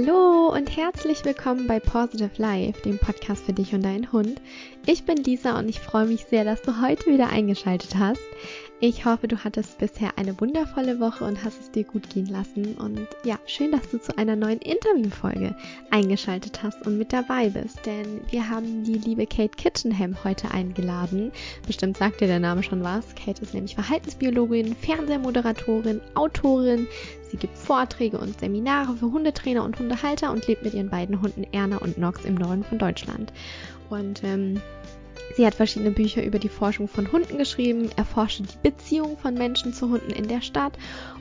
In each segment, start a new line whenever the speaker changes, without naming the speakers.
Hallo und herzlich willkommen bei Positive Life, dem Podcast für dich und deinen Hund. Ich bin Lisa und ich freue mich sehr, dass du heute wieder eingeschaltet hast. Ich hoffe, du hattest bisher eine wundervolle Woche und hast es dir gut gehen lassen. Und ja, schön, dass du zu einer neuen Interviewfolge eingeschaltet hast und mit dabei bist. Denn wir haben die liebe Kate Kitchenham heute eingeladen. Bestimmt sagt dir der Name schon was. Kate ist nämlich Verhaltensbiologin, Fernsehmoderatorin, Autorin. Sie gibt Vorträge und Seminare für Hundetrainer und Hundehalter und lebt mit ihren beiden Hunden Erna und Nox im Norden von Deutschland. Und ähm, Sie hat verschiedene Bücher über die Forschung von Hunden geschrieben, erforschte die Beziehung von Menschen zu Hunden in der Stadt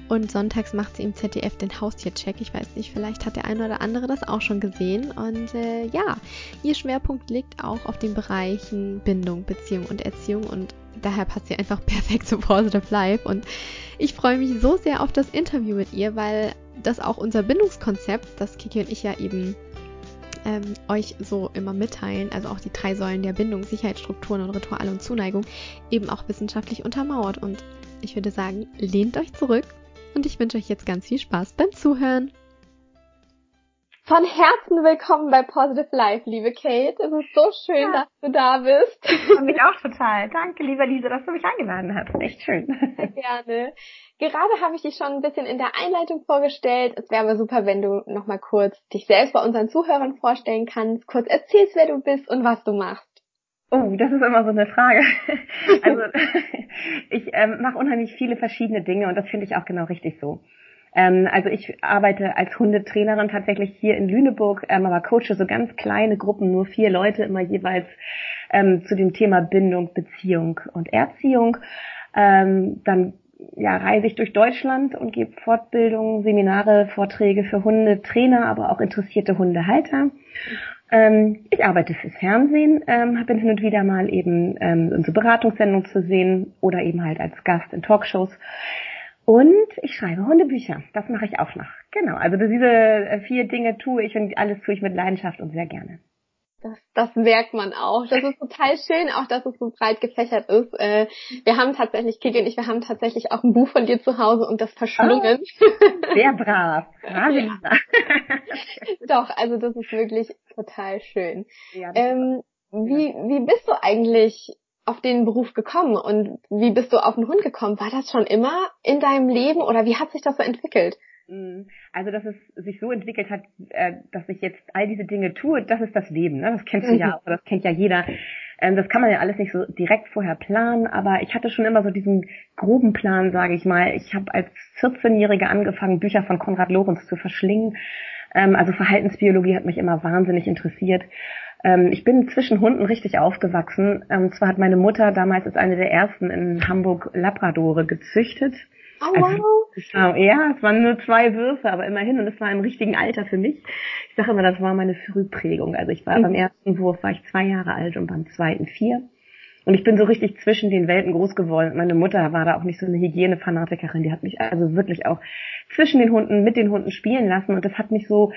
und sonntags macht sie im ZDF den Haustiercheck. Ich weiß nicht, vielleicht hat der eine oder andere das auch schon gesehen. Und äh, ja, ihr Schwerpunkt liegt auch auf den Bereichen Bindung, Beziehung und Erziehung und daher passt sie einfach perfekt zu Positive Life. Und ich freue mich so sehr auf das Interview mit ihr, weil das auch unser Bindungskonzept, das Kiki und ich ja eben ähm, euch so immer mitteilen, also auch die drei Säulen der Bindung, Sicherheitsstrukturen und Rituale und Zuneigung, eben auch wissenschaftlich untermauert. Und ich würde sagen, lehnt euch zurück und ich wünsche euch jetzt ganz viel Spaß beim Zuhören. Von Herzen willkommen bei Positive Life, liebe Kate. Es ist so schön, ja. dass du da bist.
Ich mich auch total. Danke, liebe Lisa, dass du mich eingeladen hast. Echt schön.
Gerne. Gerade habe ich dich schon ein bisschen in der Einleitung vorgestellt. Es wäre aber super, wenn du nochmal kurz dich selbst bei unseren Zuhörern vorstellen kannst, kurz erzählst, wer du bist und was du machst.
Oh, das ist immer so eine Frage. Also ich ähm, mache unheimlich viele verschiedene Dinge und das finde ich auch genau richtig so. Ähm, also ich arbeite als Hundetrainerin tatsächlich hier in Lüneburg, ähm, aber coache so ganz kleine Gruppen, nur vier Leute immer jeweils ähm, zu dem Thema Bindung, Beziehung und Erziehung. Ähm, dann ja, reise ich durch Deutschland und gebe Fortbildungen, Seminare, Vorträge für Hundetrainer, aber auch interessierte Hundehalter. Ähm, ich arbeite fürs Fernsehen, ähm, bin hin und wieder mal eben ähm, in so Beratungssendungen zu sehen oder eben halt als Gast in Talkshows. Und ich schreibe Hundebücher. Das mache ich auch noch. Genau. Also diese äh, vier Dinge tue ich und alles tue ich mit Leidenschaft und sehr gerne.
Das, das merkt man auch. Das ist total schön, auch dass es so breit gefächert ist. Äh, wir haben tatsächlich, Kiki und ich, wir haben tatsächlich auch ein Buch von dir zu Hause und das verschlungen.
Oh, sehr brav. brav ja.
Doch, also das ist wirklich total schön. Ja, ähm, wie, wie bist du eigentlich auf den Beruf gekommen und wie bist du auf den Hund gekommen? War das schon immer in deinem Leben oder wie hat sich das so entwickelt?
Mm, also, dass es sich so entwickelt hat, äh, dass ich jetzt all diese Dinge tue, das ist das Leben. Ne? Das kennst du mhm. ja, das kennt ja jeder. Ähm, das kann man ja alles nicht so direkt vorher planen, aber ich hatte schon immer so diesen groben Plan, sage ich mal. Ich habe als 14-Jährige angefangen, Bücher von Konrad Lorenz zu verschlingen. Ähm, also Verhaltensbiologie hat mich immer wahnsinnig interessiert. Ähm, ich bin zwischen Hunden richtig aufgewachsen. Und ähm, zwar hat meine Mutter damals als eine der ersten in Hamburg Labradore gezüchtet.
Oh, also,
wow. ja, es waren nur zwei Würfe, aber immerhin und es war im richtigen Alter für mich. Ich sage immer, das war meine Frühprägung. Also ich war mhm. beim ersten Wurf war ich zwei Jahre alt und beim zweiten vier. Und ich bin so richtig zwischen den Welten groß geworden. Meine Mutter war da auch nicht so eine Hygienefanatikerin. Die hat mich also wirklich auch zwischen den Hunden, mit den Hunden spielen lassen. Und das hat mich so,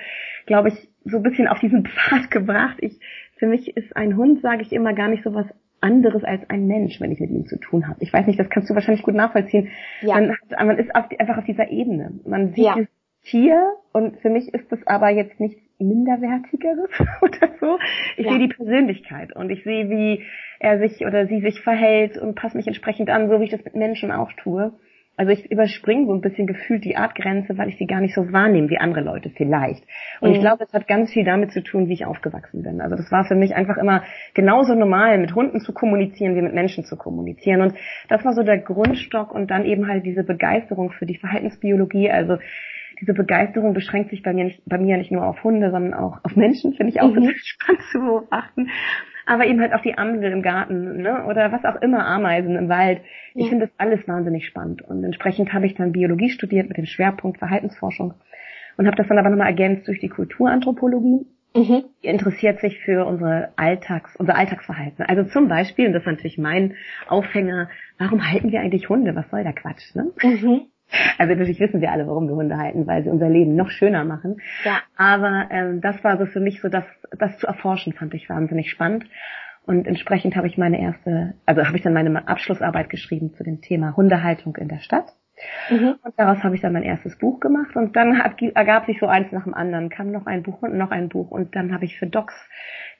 glaube ich, so ein bisschen auf diesen Pfad gebracht. Ich, für mich ist ein Hund, sage ich immer, gar nicht so was anderes als ein Mensch, wenn ich mit ihm zu tun habe. Ich weiß nicht, das kannst du wahrscheinlich gut nachvollziehen. Ja. Man, hat, man ist auf die, einfach auf dieser Ebene. Man sieht ja. dieses Tier und für mich ist das aber jetzt nichts minderwertigeres oder so. Ich ja. sehe die Persönlichkeit und ich sehe, wie er sich oder sie sich verhält und passe mich entsprechend an, so wie ich das mit Menschen auch tue. Also ich überspringe so ein bisschen gefühlt die Artgrenze, weil ich sie gar nicht so wahrnehme wie andere Leute vielleicht. Und mhm. ich glaube, es hat ganz viel damit zu tun, wie ich aufgewachsen bin. Also das war für mich einfach immer genauso normal, mit Hunden zu kommunizieren, wie mit Menschen zu kommunizieren. Und das war so der Grundstock und dann eben halt diese Begeisterung für die Verhaltensbiologie. Also diese Begeisterung beschränkt sich bei mir nicht, bei mir nicht nur auf Hunde, sondern auch auf Menschen, finde ich auch mhm. spannend zu beobachten. Aber eben halt auch die Amsel im Garten, ne? Oder was auch immer, Ameisen im Wald. Ich ja. finde das alles wahnsinnig spannend. Und entsprechend habe ich dann Biologie studiert mit dem Schwerpunkt Verhaltensforschung und habe das dann aber nochmal ergänzt durch die Kulturanthropologie. Mhm. Die interessiert sich für unsere Alltags, unser Alltagsverhalten. Also zum Beispiel, und das ist natürlich mein Aufhänger, warum halten wir eigentlich Hunde? Was soll der Quatsch, ne? Mhm. Also natürlich wissen wir alle, warum wir Hunde halten, weil sie unser Leben noch schöner machen. Ja. Aber ähm, das war so für mich so, das, das zu erforschen, fand ich wahnsinnig spannend. Und entsprechend habe ich meine erste, also habe ich dann meine Abschlussarbeit geschrieben zu dem Thema Hundehaltung in der Stadt. Mhm. Und daraus habe ich dann mein erstes Buch gemacht und dann hat, ergab sich so eins nach dem anderen, kam noch ein Buch und noch ein Buch und dann habe ich für Docs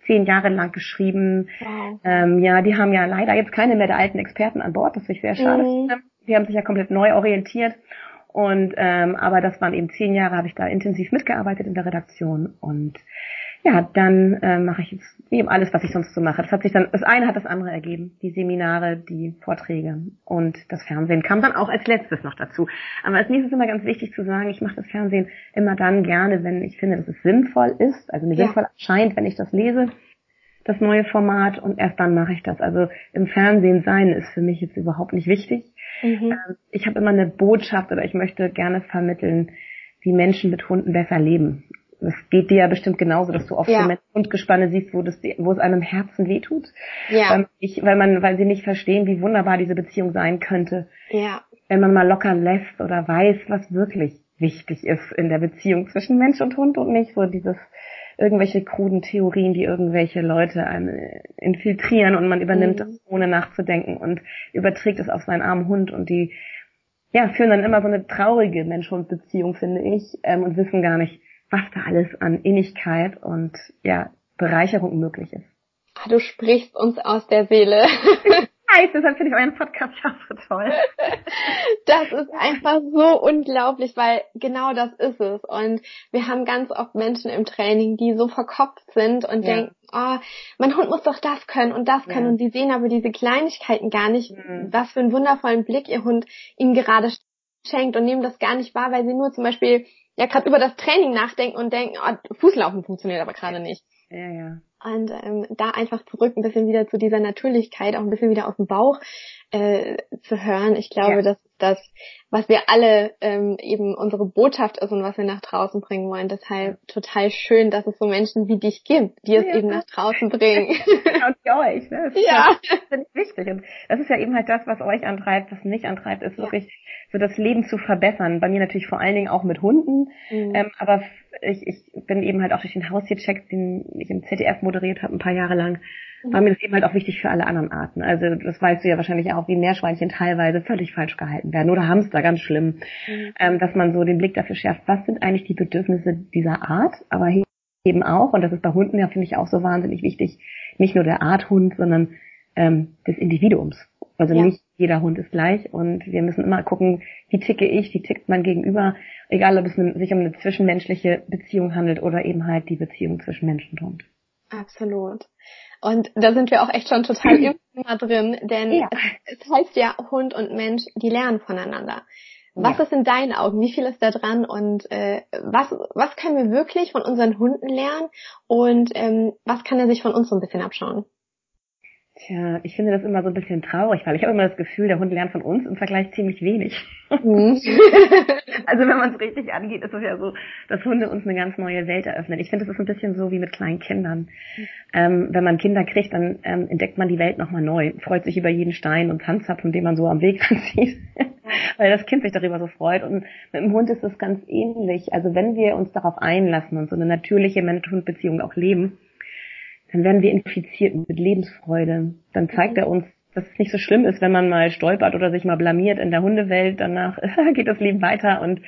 zehn Jahre lang geschrieben. Wow. Ähm, ja, die haben ja leider jetzt keine mehr der alten Experten an Bord, das ich sehr schade mhm. Die haben sich ja komplett neu orientiert. Und ähm, aber das waren eben zehn Jahre, habe ich da intensiv mitgearbeitet in der Redaktion und ja, dann äh, mache ich jetzt eben alles, was ich sonst so mache. Das hat sich dann, das eine hat das andere ergeben. Die Seminare, die Vorträge und das Fernsehen kam dann auch als letztes noch dazu. Aber als nächstes ist immer ganz wichtig zu sagen, ich mache das Fernsehen immer dann gerne, wenn ich finde, dass es sinnvoll ist, also mir ja. sinnvoll erscheint, wenn ich das lese, das neue Format und erst dann mache ich das. Also im Fernsehen sein ist für mich jetzt überhaupt nicht wichtig. Mhm. Ähm, ich habe immer eine Botschaft oder ich möchte gerne vermitteln, wie Menschen mit Hunden besser leben es geht dir ja bestimmt genauso, dass du oft ja. so Hundgespanne siehst, wo, das, wo es einem Herzen wehtut. Ja. Weil, ich, weil man, weil sie nicht verstehen, wie wunderbar diese Beziehung sein könnte. Ja. Wenn man mal locker lässt oder weiß, was wirklich wichtig ist in der Beziehung zwischen Mensch und Hund und nicht so dieses irgendwelche kruden Theorien, die irgendwelche Leute infiltrieren und man übernimmt mhm. das ohne nachzudenken und überträgt es auf seinen armen Hund und die ja, führen dann immer so eine traurige Mensch-Hund-Beziehung, finde ich, ähm, und wissen gar nicht, was da alles an Innigkeit und ja, Bereicherung möglich ist.
Ah, du sprichst uns aus der Seele.
Heiß, deshalb finde ich euren Podcast auch so toll.
Das ist einfach so unglaublich, weil genau das ist es. Und wir haben ganz oft Menschen im Training, die so verkopft sind und ja. denken, oh, mein Hund muss doch das können und das können. Ja. Und die sehen aber diese Kleinigkeiten gar nicht, mhm. was für einen wundervollen Blick ihr Hund ihnen gerade schenkt und nehmen das gar nicht wahr, weil sie nur zum Beispiel ja gerade über das Training nachdenken und denken, oh, Fußlaufen funktioniert aber gerade nicht. Ja, ja. Und ähm, da einfach zurück ein bisschen wieder zu dieser Natürlichkeit, auch ein bisschen wieder aus dem Bauch äh, zu hören. Ich glaube, ja. das ist das, was wir alle ähm, eben unsere Botschaft ist und was wir nach draußen bringen wollen. Deshalb total schön, dass es so Menschen wie dich gibt, die es ja. eben nach draußen bringen.
und euch, ne? Das ja. Ist wichtig. Und das ist ja eben halt das, was euch antreibt, was mich antreibt, ist ja. wirklich so das Leben zu verbessern. Bei mir natürlich vor allen Dingen auch mit Hunden, mhm. ähm, aber ich, ich bin eben halt auch durch den Haustiercheck, den ich im ZDF moderiert habe, ein paar Jahre lang. War mir das eben halt auch wichtig für alle anderen Arten. Also das weißt du ja wahrscheinlich auch, wie Meerschweinchen teilweise völlig falsch gehalten werden oder Hamster, ganz schlimm, mhm. ähm, dass man so den Blick dafür schärft, was sind eigentlich die Bedürfnisse dieser Art, aber eben auch, und das ist bei Hunden ja, finde ich, auch so wahnsinnig wichtig, nicht nur der Art Hund, sondern ähm, des Individuums. Also ja. nicht jeder Hund ist gleich und wir müssen immer gucken, wie ticke ich, wie tickt mein Gegenüber, egal ob es sich um eine zwischenmenschliche Beziehung handelt oder eben halt die Beziehung zwischen Mensch und Hund.
Absolut. Und da sind wir auch echt schon total im Thema drin, denn ja. es, es, heißt ja, Hund und Mensch, die lernen voneinander. Was ja. ist in deinen Augen? Wie viel ist da dran? Und äh, was, was können wir wirklich von unseren Hunden lernen? Und ähm, was kann er sich von uns so ein bisschen abschauen?
Tja, ich finde das immer so ein bisschen traurig, weil ich habe immer das Gefühl, der Hund lernt von uns im Vergleich ziemlich wenig. Mhm. also wenn man es richtig angeht, ist es ja so, dass Hunde uns eine ganz neue Welt eröffnen. Ich finde, das ist ein bisschen so wie mit kleinen Kindern. Mhm. Ähm, wenn man Kinder kriegt, dann ähm, entdeckt man die Welt nochmal neu, freut sich über jeden Stein und Tanzapfen, den man so am Weg sieht, weil das Kind sich darüber so freut. Und mit dem Hund ist es ganz ähnlich. Also wenn wir uns darauf einlassen und so eine natürliche Mensch-Hund-Beziehung auch leben, dann werden wir infiziert mit Lebensfreude. Dann zeigt er uns, dass es nicht so schlimm ist, wenn man mal stolpert oder sich mal blamiert in der Hundewelt. Danach geht das Leben weiter und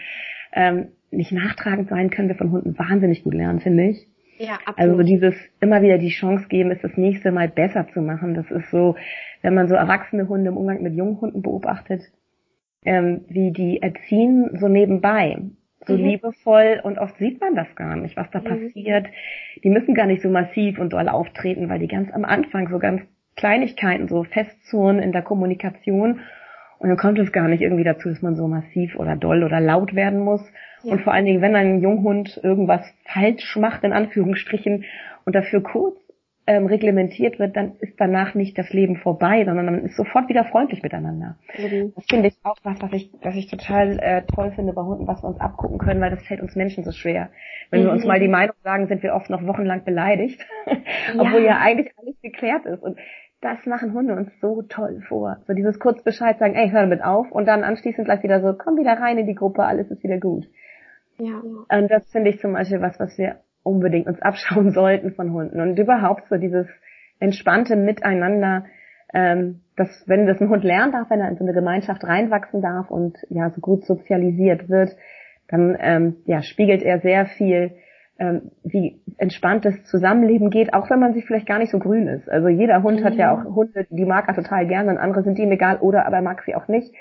ähm, nicht nachtragend sein können wir von Hunden wahnsinnig gut lernen, finde ich. Ja, absolut. Also dieses immer wieder die Chance geben, es das nächste Mal besser zu machen. Das ist so, wenn man so erwachsene Hunde im Umgang mit jungen Hunden beobachtet, ähm, wie die erziehen so nebenbei so mhm. liebevoll und oft sieht man das gar nicht, was da mhm. passiert. Die müssen gar nicht so massiv und doll auftreten, weil die ganz am Anfang so ganz Kleinigkeiten so festzurren in der Kommunikation und dann kommt es gar nicht irgendwie dazu, dass man so massiv oder doll oder laut werden muss. Ja. Und vor allen Dingen, wenn ein Junghund irgendwas falsch macht, in Anführungsstrichen, und dafür kurz ähm, reglementiert wird, dann ist danach nicht das Leben vorbei, sondern man ist sofort wieder freundlich miteinander. Mhm. Das finde ich auch was, was ich, was ich total äh, toll finde bei Hunden, was wir uns abgucken können, weil das fällt uns Menschen so schwer. Wenn mhm. wir uns mal die Meinung sagen, sind wir oft noch wochenlang beleidigt, obwohl ja eigentlich alles geklärt ist. Und das machen Hunde uns so toll vor. So dieses kurz Bescheid sagen, ey, hör damit auf und dann anschließend gleich wieder so, komm wieder rein in die Gruppe, alles ist wieder gut. Ja. Und das finde ich zum Beispiel was, was wir unbedingt uns abschauen sollten von Hunden. Und überhaupt so dieses entspannte Miteinander, ähm, dass wenn das ein Hund lernen darf, wenn er in so eine Gemeinschaft reinwachsen darf und ja so gut sozialisiert wird, dann ähm, ja spiegelt er sehr viel ähm, wie entspanntes Zusammenleben geht, auch wenn man sich vielleicht gar nicht so grün ist. Also jeder Hund mhm. hat ja auch Hunde, die mag er total gerne und andere sind ihm egal oder aber er mag sie auch nicht.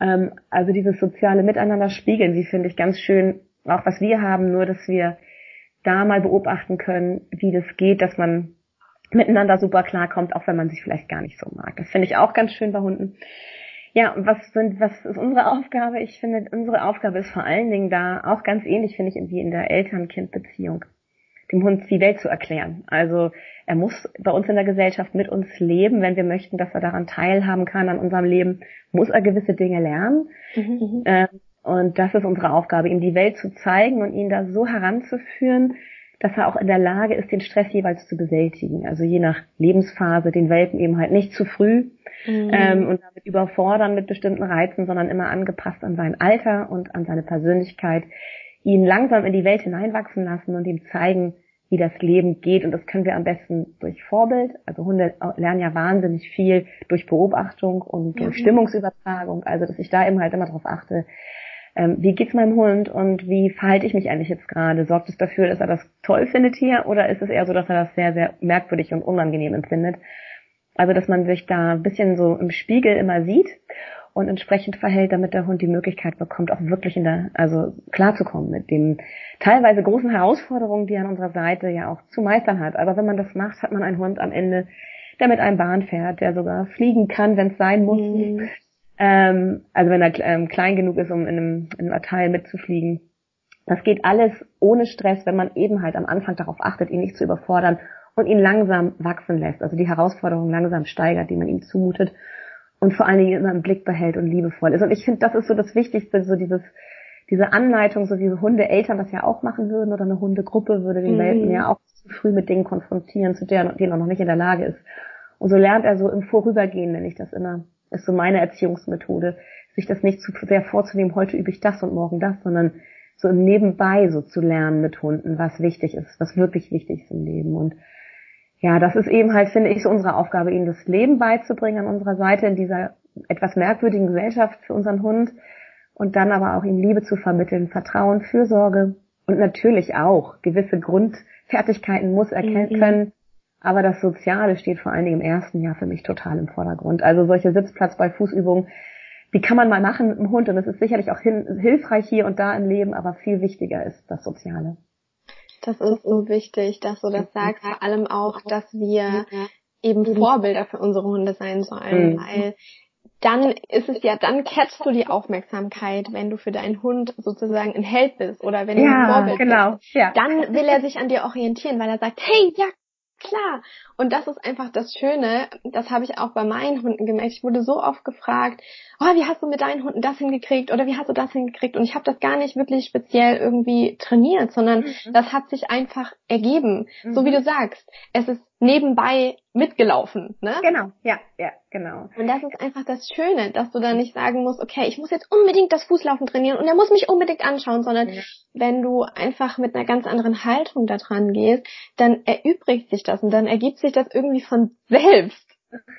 Ähm, also dieses soziale Miteinander spiegeln sie, finde ich, ganz schön, auch was wir haben, nur dass wir da mal beobachten können, wie das geht, dass man miteinander super klarkommt, auch wenn man sich vielleicht gar nicht so mag. Das finde ich auch ganz schön bei Hunden. Ja, was sind, was ist unsere Aufgabe? Ich finde, unsere Aufgabe ist vor allen Dingen da auch ganz ähnlich, finde ich, wie in der Eltern-Kind-Beziehung, dem Hund die Welt zu erklären. Also er muss bei uns in der Gesellschaft mit uns leben, wenn wir möchten, dass er daran teilhaben kann an unserem Leben, muss er gewisse Dinge lernen. Mhm. Ähm, und das ist unsere Aufgabe, ihm die Welt zu zeigen und ihn da so heranzuführen, dass er auch in der Lage ist, den Stress jeweils zu bewältigen. Also je nach Lebensphase den Welpen eben halt nicht zu früh mhm. ähm, und damit überfordern mit bestimmten Reizen, sondern immer angepasst an sein Alter und an seine Persönlichkeit, ihn langsam in die Welt hineinwachsen lassen und ihm zeigen, wie das Leben geht. Und das können wir am besten durch Vorbild. Also Hunde lernen ja wahnsinnig viel durch Beobachtung und durch mhm. Stimmungsübertragung. Also dass ich da eben halt immer darauf achte, ähm, wie geht's meinem Hund und wie verhalte ich mich eigentlich jetzt gerade? Sorgt es dafür, dass er das toll findet hier oder ist es eher so, dass er das sehr, sehr merkwürdig und unangenehm empfindet? Also, dass man sich da ein bisschen so im Spiegel immer sieht und entsprechend verhält, damit der Hund die Möglichkeit bekommt, auch wirklich in der, also klarzukommen mit den teilweise großen Herausforderungen, die er an unserer Seite ja auch zu meistern hat. Aber wenn man das macht, hat man einen Hund am Ende, der mit einem Bahn fährt, der sogar fliegen kann, wenn es sein muss, mhm. Ähm, also wenn er ähm, klein genug ist, um in einem, in einem Abteil mitzufliegen. Das geht alles ohne Stress, wenn man eben halt am Anfang darauf achtet, ihn nicht zu überfordern und ihn langsam wachsen lässt, also die Herausforderungen langsam steigert, die man ihm zumutet und vor allen Dingen immer im Blick behält und liebevoll ist. Und ich finde, das ist so das Wichtigste, so dieses, diese Anleitung, so wie Hundeeltern das ja auch machen würden oder eine Hundegruppe würde den mhm. Welpen ja auch zu früh mit Dingen konfrontieren, zu denen, denen er noch nicht in der Lage ist. Und so lernt er so im Vorübergehen, nenne ich das immer, ist so meine Erziehungsmethode, sich das nicht zu sehr vorzunehmen, heute übe ich das und morgen das, sondern so im Nebenbei so zu lernen mit Hunden, was wichtig ist, was wirklich wichtig ist im Leben. Und ja, das ist eben halt, finde ich, so unsere Aufgabe, ihnen das Leben beizubringen an unserer Seite in dieser etwas merkwürdigen Gesellschaft für unseren Hund und dann aber auch ihm Liebe zu vermitteln, Vertrauen, Fürsorge und natürlich auch gewisse Grundfertigkeiten muss erkennen mhm. können, aber das Soziale steht vor allen Dingen im ersten Jahr für mich total im Vordergrund. Also solche Sitzplatz bei Fußübungen, die kann man mal machen mit dem Hund und es ist sicherlich auch hin, hilfreich hier und da im Leben, aber viel wichtiger ist das Soziale.
Das ist so wichtig, dass du das sagst, vor allem auch, dass wir eben Vorbilder für unsere Hunde sein sollen, mhm. weil dann ist es ja, dann catchst du die Aufmerksamkeit, wenn du für deinen Hund sozusagen ein Held bist oder wenn du ja, ein Vorbild genau. bist. Ja. Dann will er sich an dir orientieren, weil er sagt, hey, ja, klar. Und das ist einfach das Schöne, das habe ich auch bei meinen Hunden gemerkt. Ich wurde so oft gefragt, oh, wie hast du mit deinen Hunden das hingekriegt oder wie hast du das hingekriegt? Und ich habe das gar nicht wirklich speziell irgendwie trainiert, sondern mhm. das hat sich einfach ergeben. Mhm. So wie du sagst, es ist nebenbei mitgelaufen, ne?
Genau, ja, ja, genau.
Und das ist einfach das Schöne, dass du da nicht sagen musst, okay, ich muss jetzt unbedingt das Fußlaufen trainieren und er muss mich unbedingt anschauen, sondern ja. wenn du einfach mit einer ganz anderen Haltung da dran gehst, dann erübrigt sich das und dann ergibt sich das irgendwie von selbst.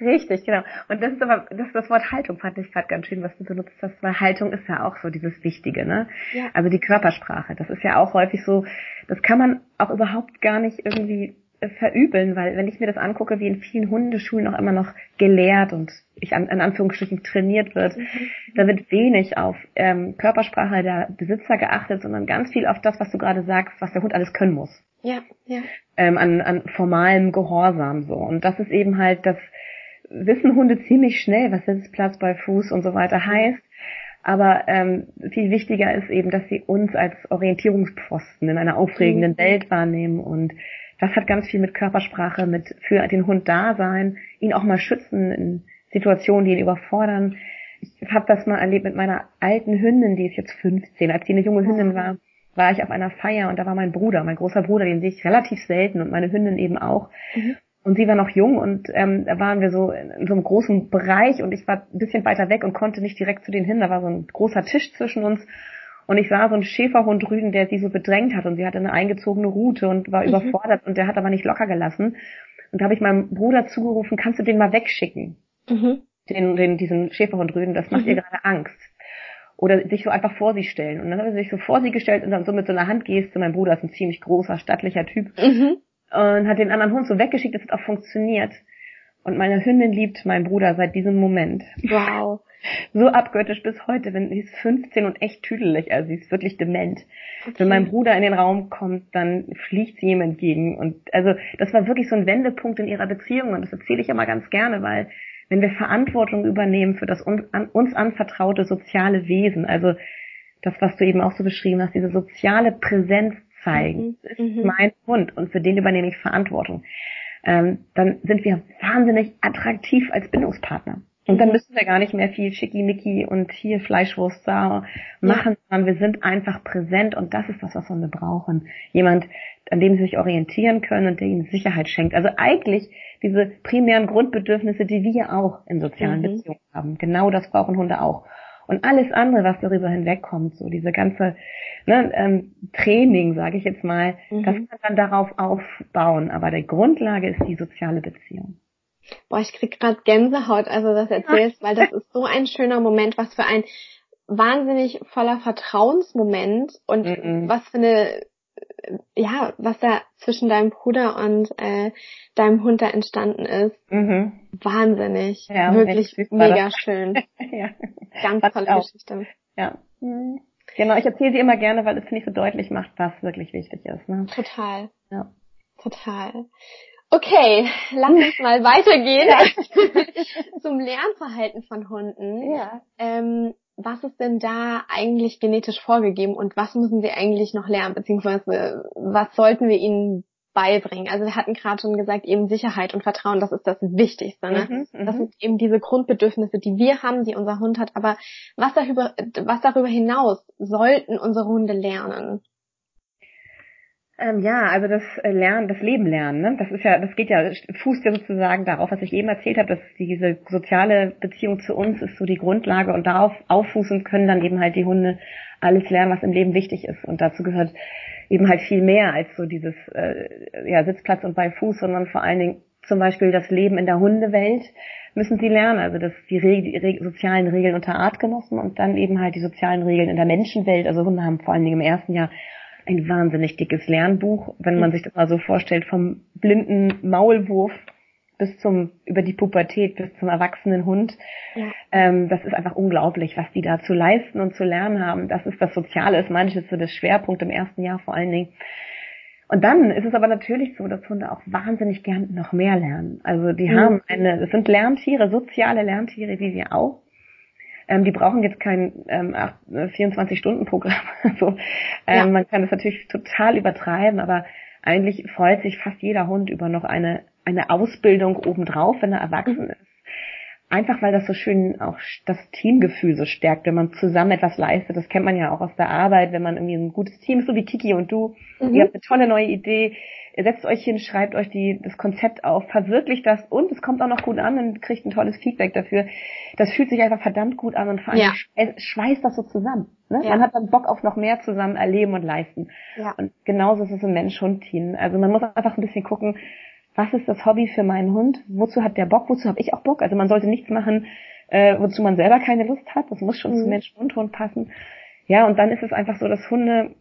Richtig, genau. Und das ist aber, das, das Wort Haltung fand ich gerade ganz schön, was du benutzt hast, weil Haltung ist ja auch so dieses Wichtige, ne? Ja. Also die Körpersprache, das ist ja auch häufig so, das kann man auch überhaupt gar nicht irgendwie verübeln, weil wenn ich mir das angucke, wie in vielen Hundeschulen auch immer noch gelehrt und ich an, in Anführungsstrichen trainiert wird, mhm. da wird wenig auf ähm, Körpersprache der Besitzer geachtet, sondern ganz viel auf das, was du gerade sagst, was der Hund alles können muss.
Ja, ja.
Ähm, an, an formalem Gehorsam so. Und das ist eben halt, das wissen Hunde ziemlich schnell, was Sitzplatz bei Fuß und so weiter heißt. Aber ähm, viel wichtiger ist eben, dass sie uns als Orientierungspfosten in einer aufregenden mhm. Welt wahrnehmen und das hat ganz viel mit Körpersprache, mit für den Hund da sein, ihn auch mal schützen in Situationen, die ihn überfordern. Ich habe das mal erlebt mit meiner alten Hündin, die ist jetzt 15. Als die eine junge Hündin war, war ich auf einer Feier und da war mein Bruder, mein großer Bruder, den sehe ich relativ selten und meine Hündin eben auch. Mhm. Und sie war noch jung und ähm, da waren wir so in so einem großen Bereich und ich war ein bisschen weiter weg und konnte nicht direkt zu denen hin. Da war so ein großer Tisch zwischen uns und ich sah so einen Schäferhund rügen, der sie so bedrängt hat und sie hatte eine eingezogene Rute und war mhm. überfordert und der hat aber nicht locker gelassen. Und da habe ich meinem Bruder zugerufen, kannst du den mal wegschicken? mhm. den, den, diesen Schäferhund rüden, das macht mhm. ihr gerade Angst. Oder sich so einfach vor sie stellen. Und dann hat er sich so vor sie gestellt und dann so mit so einer Handgeste, mein Bruder ist ein ziemlich großer, stattlicher Typ, mhm. und hat den anderen Hund so weggeschickt, das hat auch funktioniert. Und meine Hündin liebt meinen Bruder seit diesem Moment.
Wow.
So abgöttisch bis heute, wenn sie ist 15 und echt tüdelig, also sie ist wirklich dement. Okay. Wenn mein Bruder in den Raum kommt, dann fliegt sie ihm entgegen. Und also das war wirklich so ein Wendepunkt in ihrer Beziehung und das erzähle ich immer ganz gerne, weil wenn wir Verantwortung übernehmen für das uns, an, uns anvertraute soziale Wesen, also das, was du eben auch so beschrieben hast, diese soziale Präsenz zeigen, mhm. ist mhm. mein Hund und für den übernehme ich Verantwortung ähm, dann sind wir wahnsinnig attraktiv als Bindungspartner. Und dann mhm. müssen wir gar nicht mehr viel Schickimicki und hier Fleischwurst da machen, sondern wir sind einfach präsent und das ist das, was wir brauchen. Jemand, an dem sie sich orientieren können und der ihnen Sicherheit schenkt. Also eigentlich diese primären Grundbedürfnisse, die wir auch in sozialen mhm. Beziehungen haben. Genau das brauchen Hunde auch. Und alles andere, was darüber hinwegkommt, so diese ganze ne, ähm, Training, sage ich jetzt mal, mhm. das kann dann darauf aufbauen. Aber der Grundlage ist die soziale Beziehung.
Boah, ich krieg gerade Gänsehaut, also das erzählst, weil das ist so ein schöner Moment, was für ein wahnsinnig voller Vertrauensmoment und mhm. was für eine ja, was da zwischen deinem Bruder und äh, deinem Hund da entstanden ist. Mhm. Wahnsinnig. Ja, Wirklich mega schön. ja. Ganz tolle auch. Geschichte.
Ja. Mhm. Genau, ich erzähle sie immer gerne, weil es finde ich so deutlich macht, was wirklich wichtig ist. Ne?
Total. Ja. Total. Okay, lass uns mal weitergehen ja. zum Lernverhalten von Hunden. Ja. Ähm, was ist denn da eigentlich genetisch vorgegeben und was müssen sie eigentlich noch lernen, beziehungsweise was sollten wir ihnen beibringen? Also wir hatten gerade schon gesagt, eben Sicherheit und Vertrauen, das ist das Wichtigste. Ne? Mhm, mhm, das sind eben diese Grundbedürfnisse, die wir haben, die unser Hund hat. Aber was darüber, was darüber hinaus sollten unsere Hunde lernen?
Ähm, ja, also das äh, Lernen, das Leben lernen, ne? das ist ja, das geht ja, fußt ja sozusagen darauf, was ich eben erzählt habe, dass diese soziale Beziehung zu uns ist so die Grundlage und darauf auffußen können dann eben halt die Hunde alles lernen, was im Leben wichtig ist. Und dazu gehört eben halt viel mehr als so dieses äh, ja, Sitzplatz und bei Fuß, sondern vor allen Dingen zum Beispiel das Leben in der Hundewelt müssen sie lernen, also das, die, Re die Re sozialen Regeln unter Artgenossen und dann eben halt die sozialen Regeln in der Menschenwelt. Also Hunde haben vor allen Dingen im ersten Jahr ein wahnsinnig dickes Lernbuch, wenn man sich das mal so vorstellt, vom blinden Maulwurf bis zum, über die Pubertät bis zum erwachsenen Hund. Ja. Ähm, das ist einfach unglaublich, was die da zu leisten und zu lernen haben. Das ist das Soziale, ist manches so das Schwerpunkt im ersten Jahr vor allen Dingen. Und dann ist es aber natürlich so, dass Hunde auch wahnsinnig gern noch mehr lernen. Also die mhm. haben eine, es sind Lerntiere, soziale Lerntiere wie wir auch. Ähm, die brauchen jetzt kein ähm, 24-Stunden-Programm. so. ähm, ja. Man kann das natürlich total übertreiben, aber eigentlich freut sich fast jeder Hund über noch eine, eine Ausbildung obendrauf, wenn er erwachsen ist. Einfach weil das so schön auch das Teamgefühl so stärkt, wenn man zusammen etwas leistet. Das kennt man ja auch aus der Arbeit, wenn man irgendwie ein gutes Team ist, so wie Kiki und du. Mhm. Ihr habt eine tolle neue Idee ihr setzt euch hin, schreibt euch die, das Konzept auf, verwirklicht das und es kommt auch noch gut an und kriegt ein tolles Feedback dafür. Das fühlt sich einfach verdammt gut an und vor allem ja. schweißt das so zusammen. Ne? Ja. Man hat dann Bock auf noch mehr zusammen erleben und leisten. Ja. Und genauso ist es im Mensch-Hund-Team. Also man muss einfach ein bisschen gucken, was ist das Hobby für meinen Hund? Wozu hat der Bock? Wozu habe ich auch Bock? Also man sollte nichts machen, äh, wozu man selber keine Lust hat. Das muss schon mhm. zu Mensch und Hund passen. Ja, und dann ist es einfach so, dass Hunde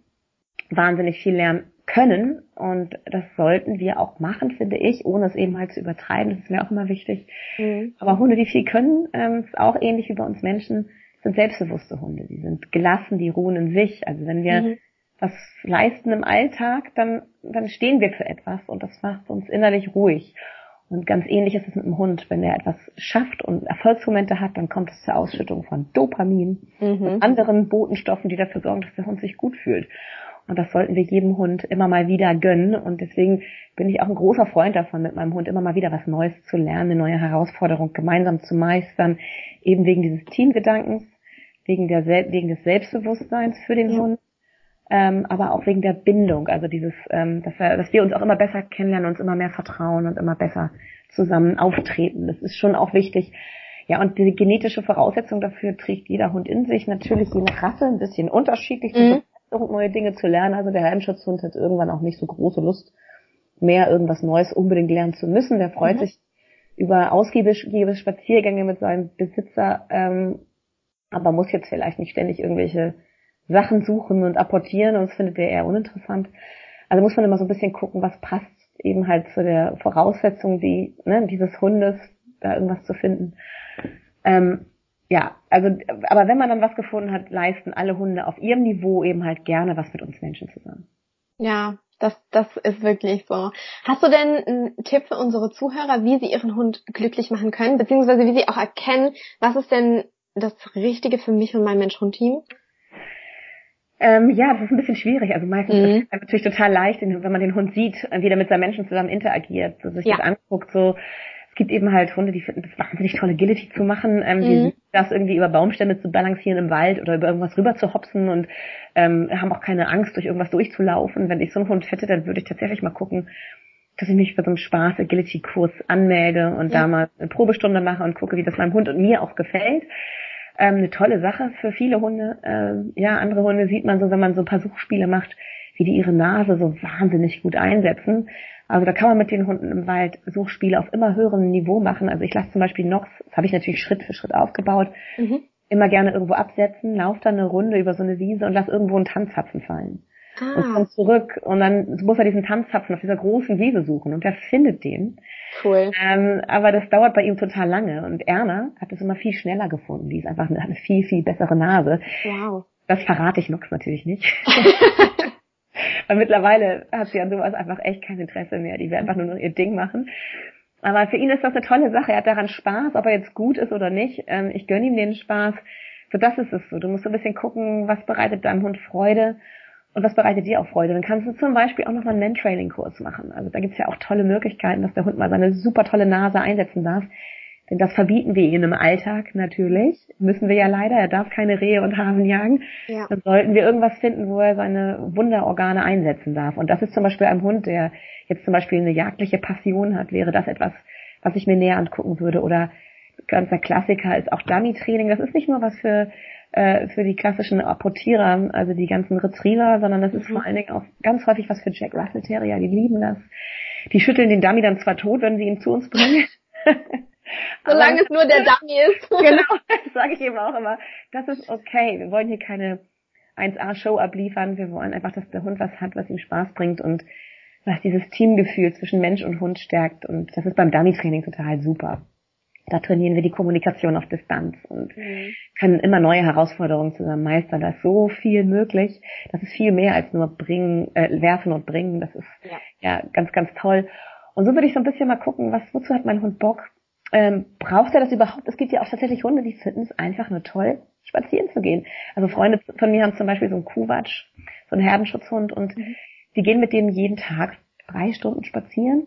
wahnsinnig viel lernen können und das sollten wir auch machen, finde ich, ohne es eben halt zu übertreiben. Das ist mir auch immer wichtig. Mhm. Aber Hunde, die viel können, ähm, ist auch ähnlich wie bei uns Menschen, sind selbstbewusste Hunde. Die sind gelassen, die ruhen in sich. Also wenn wir mhm. Was leisten im Alltag, dann, dann stehen wir für etwas und das macht uns innerlich ruhig. Und ganz ähnlich ist es mit dem Hund. Wenn er etwas schafft und Erfolgsmomente hat, dann kommt es zur Ausschüttung von Dopamin mhm. und anderen Botenstoffen, die dafür sorgen, dass der Hund sich gut fühlt. Und das sollten wir jedem Hund immer mal wieder gönnen. Und deswegen bin ich auch ein großer Freund davon, mit meinem Hund immer mal wieder was Neues zu lernen, eine neue Herausforderung gemeinsam zu meistern. Eben wegen dieses Teamgedankens, wegen, der, wegen des Selbstbewusstseins für den ja. Hund. Ähm, aber auch wegen der Bindung, also dieses, ähm, dass, wir, dass wir uns auch immer besser kennenlernen, uns immer mehr vertrauen und immer besser zusammen auftreten. Das ist schon auch wichtig. Ja, und die genetische Voraussetzung dafür trägt jeder Hund in sich. Natürlich je nach Rasse ein bisschen unterschiedlich. Mhm neue Dinge zu lernen. Also der Heimschutzhund hat irgendwann auch nicht so große Lust, mehr irgendwas Neues unbedingt lernen zu müssen. Der freut mhm. sich über ausgiebige Spaziergänge mit seinem Besitzer, ähm, aber muss jetzt vielleicht nicht ständig irgendwelche Sachen suchen und apportieren und das findet er eher uninteressant. Also muss man immer so ein bisschen gucken, was passt eben halt zu der Voraussetzung, die, ne, dieses Hundes, da irgendwas zu finden. Ähm, ja, also, aber wenn man dann was gefunden hat, leisten alle Hunde auf ihrem Niveau eben halt gerne was mit uns Menschen zusammen.
Ja, das, das ist wirklich so. Hast du denn einen Tipp für unsere Zuhörer, wie sie ihren Hund glücklich machen können, beziehungsweise wie sie auch erkennen, was ist denn das Richtige für mich und mein Mensch-Hund-Team?
Ähm, ja, das ist ein bisschen schwierig. Also meistens mhm. ist es natürlich total leicht, wenn man den Hund sieht, wie er mit seinen Menschen zusammen interagiert, so sich ja. das anguckt, so es gibt eben halt Hunde, die finden das wahnsinnig toll, Agility zu machen, ähm, die mhm. das irgendwie über Baumstämme zu balancieren im Wald oder über irgendwas rüber zu hopsen und ähm, haben auch keine Angst, durch irgendwas durchzulaufen. Wenn ich so einen Hund hätte, dann würde ich tatsächlich mal gucken, dass ich mich für so einen Spaß Agility Kurs anmelde und ja. da mal eine Probestunde mache und gucke, wie das meinem Hund und mir auch gefällt. Ähm, eine tolle Sache für viele Hunde. Ähm, ja, andere Hunde sieht man so, wenn man so ein paar Suchspiele macht, wie die ihre Nase so wahnsinnig gut einsetzen. Also da kann man mit den Hunden im Wald Suchspiele auf immer höherem Niveau machen. Also ich lasse zum Beispiel Nox, das habe ich natürlich Schritt für Schritt aufgebaut, mhm. immer gerne irgendwo absetzen, laufe dann eine Runde über so eine Wiese und lass irgendwo einen Tanzhapfen fallen. Ah. Und komm zurück und dann muss er diesen Tanzhapfen auf dieser großen Wiese suchen und er findet den.
Cool.
Ähm, aber das dauert bei ihm total lange und Erna hat es immer viel schneller gefunden. Die ist einfach eine, eine viel, viel bessere Nase.
Wow.
Das verrate ich Nox natürlich nicht. Weil mittlerweile hat sie an sowas einfach echt kein Interesse mehr. Die will einfach nur noch ihr Ding machen. Aber für ihn ist das eine tolle Sache. Er hat daran Spaß, ob er jetzt gut ist oder nicht. Ähm, ich gönne ihm den Spaß. So, das ist es so. Du musst so ein bisschen gucken, was bereitet deinem Hund Freude und was bereitet dir auch Freude. Dann kannst du zum Beispiel auch nochmal einen Man-Trailing-Kurs machen. Also da gibt's ja auch tolle Möglichkeiten, dass der Hund mal seine super tolle Nase einsetzen darf. Denn das verbieten wir ihm im Alltag natürlich. Müssen wir ja leider. Er darf keine Rehe und Hasen jagen. Ja. Dann sollten wir irgendwas finden, wo er seine Wunderorgane einsetzen darf. Und das ist zum Beispiel einem Hund, der jetzt zum Beispiel eine jagdliche Passion hat, wäre das etwas, was ich mir näher angucken würde. Oder ganzer Klassiker ist auch Dummy-Training. Das ist nicht nur was für äh, für die klassischen Apportierer, also die ganzen Retriever, sondern das ist mhm. vor allen Dingen auch ganz häufig was für Jack Russell Terrier. Die lieben das. Die schütteln den Dummy dann zwar tot, wenn sie ihn zu uns bringen.
Solange es nur der Dummy ist.
genau, das sage ich eben auch immer. Das ist okay. Wir wollen hier keine 1A-Show abliefern. Wir wollen einfach, dass der Hund was hat, was ihm Spaß bringt und was dieses Teamgefühl zwischen Mensch und Hund stärkt. Und das ist beim Dummy-Training total super. Da trainieren wir die Kommunikation auf Distanz und mhm. können immer neue Herausforderungen zusammen meistern. Da ist so viel möglich. Das ist viel mehr als nur bringen, äh, werfen und bringen. Das ist ja. ja ganz, ganz toll. Und so würde ich so ein bisschen mal gucken, was, wozu hat mein Hund Bock? ähm, braucht er das überhaupt? Es gibt ja auch tatsächlich Hunde, die finden es einfach nur toll, spazieren zu gehen. Also Freunde von mir haben zum Beispiel so einen Kuhwatsch, so einen Herdenschutzhund und mhm. die gehen mit dem jeden Tag drei Stunden spazieren.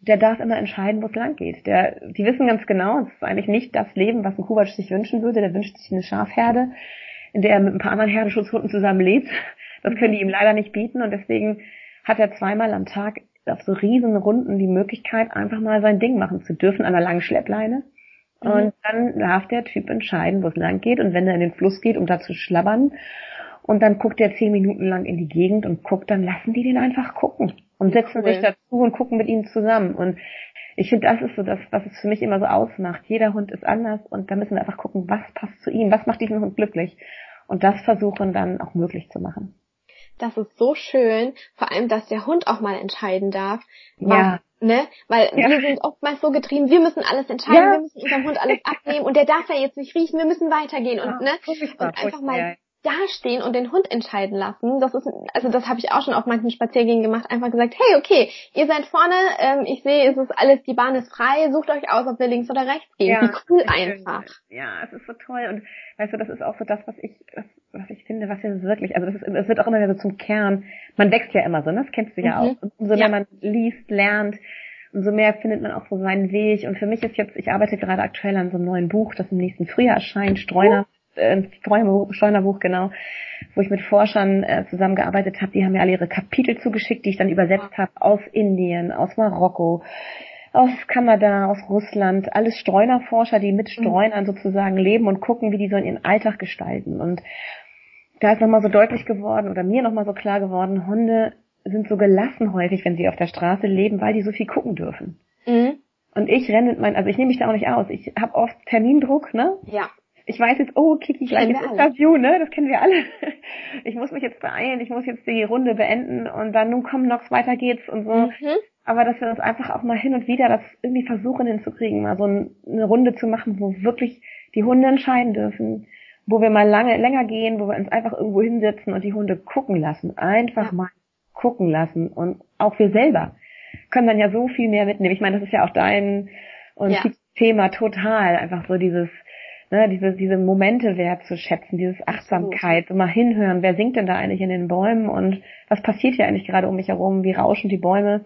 Der darf immer entscheiden, wo es lang geht. Der, die wissen ganz genau, es ist eigentlich nicht das Leben, was ein Kuhwatsch sich wünschen würde. Der wünscht sich eine Schafherde, in der er mit ein paar anderen Herdenschutzhunden zusammen lebt. Das können die ihm leider nicht bieten und deswegen hat er zweimal am Tag auf so riesen Runden die Möglichkeit, einfach mal sein Ding machen zu dürfen an einer langen Schleppleine. Mhm. Und dann darf der Typ entscheiden, wo es lang geht. Und wenn er in den Fluss geht, um da zu schlabbern, und dann guckt er zehn Minuten lang in die Gegend und guckt, dann lassen die den einfach gucken und setzen cool. sich dazu und gucken mit ihm zusammen. Und ich finde, das ist so das, was es für mich immer so ausmacht. Jeder Hund ist anders und da müssen wir einfach gucken, was passt zu ihm, was macht diesen Hund glücklich. Und das versuchen dann auch möglich zu machen
das ist so schön, vor allem, dass der Hund auch mal entscheiden darf. Was, ja. Ne? Weil ja. wir sind oftmals so getrieben, wir müssen alles entscheiden, ja. wir müssen unserem Hund alles abnehmen und der darf ja jetzt nicht riechen, wir müssen weitergehen und, ne? Und einfach mal dastehen und den Hund entscheiden lassen. Das ist, also das habe ich auch schon auf manchen Spaziergängen gemacht, einfach gesagt, hey, okay, ihr seid vorne, ähm, ich sehe, es ist alles, die Bahn ist frei, sucht euch aus, ob wir links oder rechts gehen. Ja, Wie cool einfach.
Ja, es ist so toll und weißt du, das ist auch so das, was ich, was, was ich finde, was wir wirklich, also das ist, es wird auch immer wieder so zum Kern. Man wächst ja immer so, ne? das kennst du ja mhm. auch. Und umso mehr man liest, lernt, umso mehr findet man auch so seinen Weg. Und für mich ist jetzt, ich arbeite gerade aktuell an so einem neuen Buch, das im nächsten Frühjahr erscheint, Streuner äh, genau, wo ich mit Forschern äh, zusammengearbeitet habe. Die haben mir alle ihre Kapitel zugeschickt, die ich dann übersetzt habe aus Indien, aus Marokko, aus Kanada, aus Russland, alles Streunerforscher, die mit mhm. Streunern sozusagen leben und gucken, wie die so ihren Alltag gestalten. Und da ist nochmal so deutlich geworden oder mir nochmal so klar geworden, Hunde sind so gelassen häufig, wenn sie auf der Straße leben, weil die so viel gucken dürfen. Mhm. Und ich renne mit meinen, also ich nehme mich da auch nicht aus. Ich habe oft Termindruck, ne?
Ja.
Ich weiß jetzt, oh, Kiki, gleich ist Interview, ne? Das kennen wir alle. Ich muss mich jetzt beeilen, ich muss jetzt die Runde beenden und dann nun komm noch, weiter geht's und so. Mhm. Aber dass wir uns einfach auch mal hin und wieder das irgendwie versuchen hinzukriegen, mal so eine Runde zu machen, wo wirklich die Hunde entscheiden dürfen, wo wir mal lange, länger gehen, wo wir uns einfach irgendwo hinsetzen und die Hunde gucken lassen. Einfach mal gucken lassen und auch wir selber können dann ja so viel mehr mitnehmen. Ich meine, das ist ja auch dein und ja. Thema total, einfach so dieses, ne, diese, diese Momente wertzuschätzen, dieses Achtsamkeit, so mal hinhören, wer singt denn da eigentlich in den Bäumen und was passiert hier eigentlich gerade um mich herum, wie rauschen die Bäume.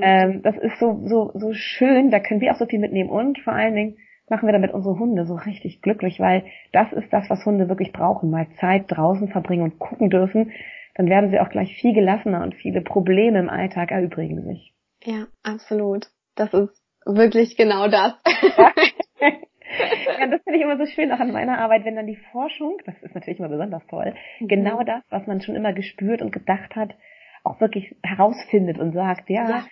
Ähm, das ist so, so, so schön, da können wir auch so viel mitnehmen und vor allen Dingen machen wir damit unsere Hunde so richtig glücklich, weil das ist das, was Hunde wirklich brauchen, mal Zeit draußen verbringen und gucken dürfen, dann werden sie auch gleich viel gelassener und viele Probleme im Alltag erübrigen sich.
Ja, absolut. Das ist wirklich genau das.
ja, das finde ich immer so schön auch an meiner Arbeit, wenn dann die Forschung, das ist natürlich immer besonders toll, mhm. genau das, was man schon immer gespürt und gedacht hat, auch wirklich herausfindet und sagt, ja, ja.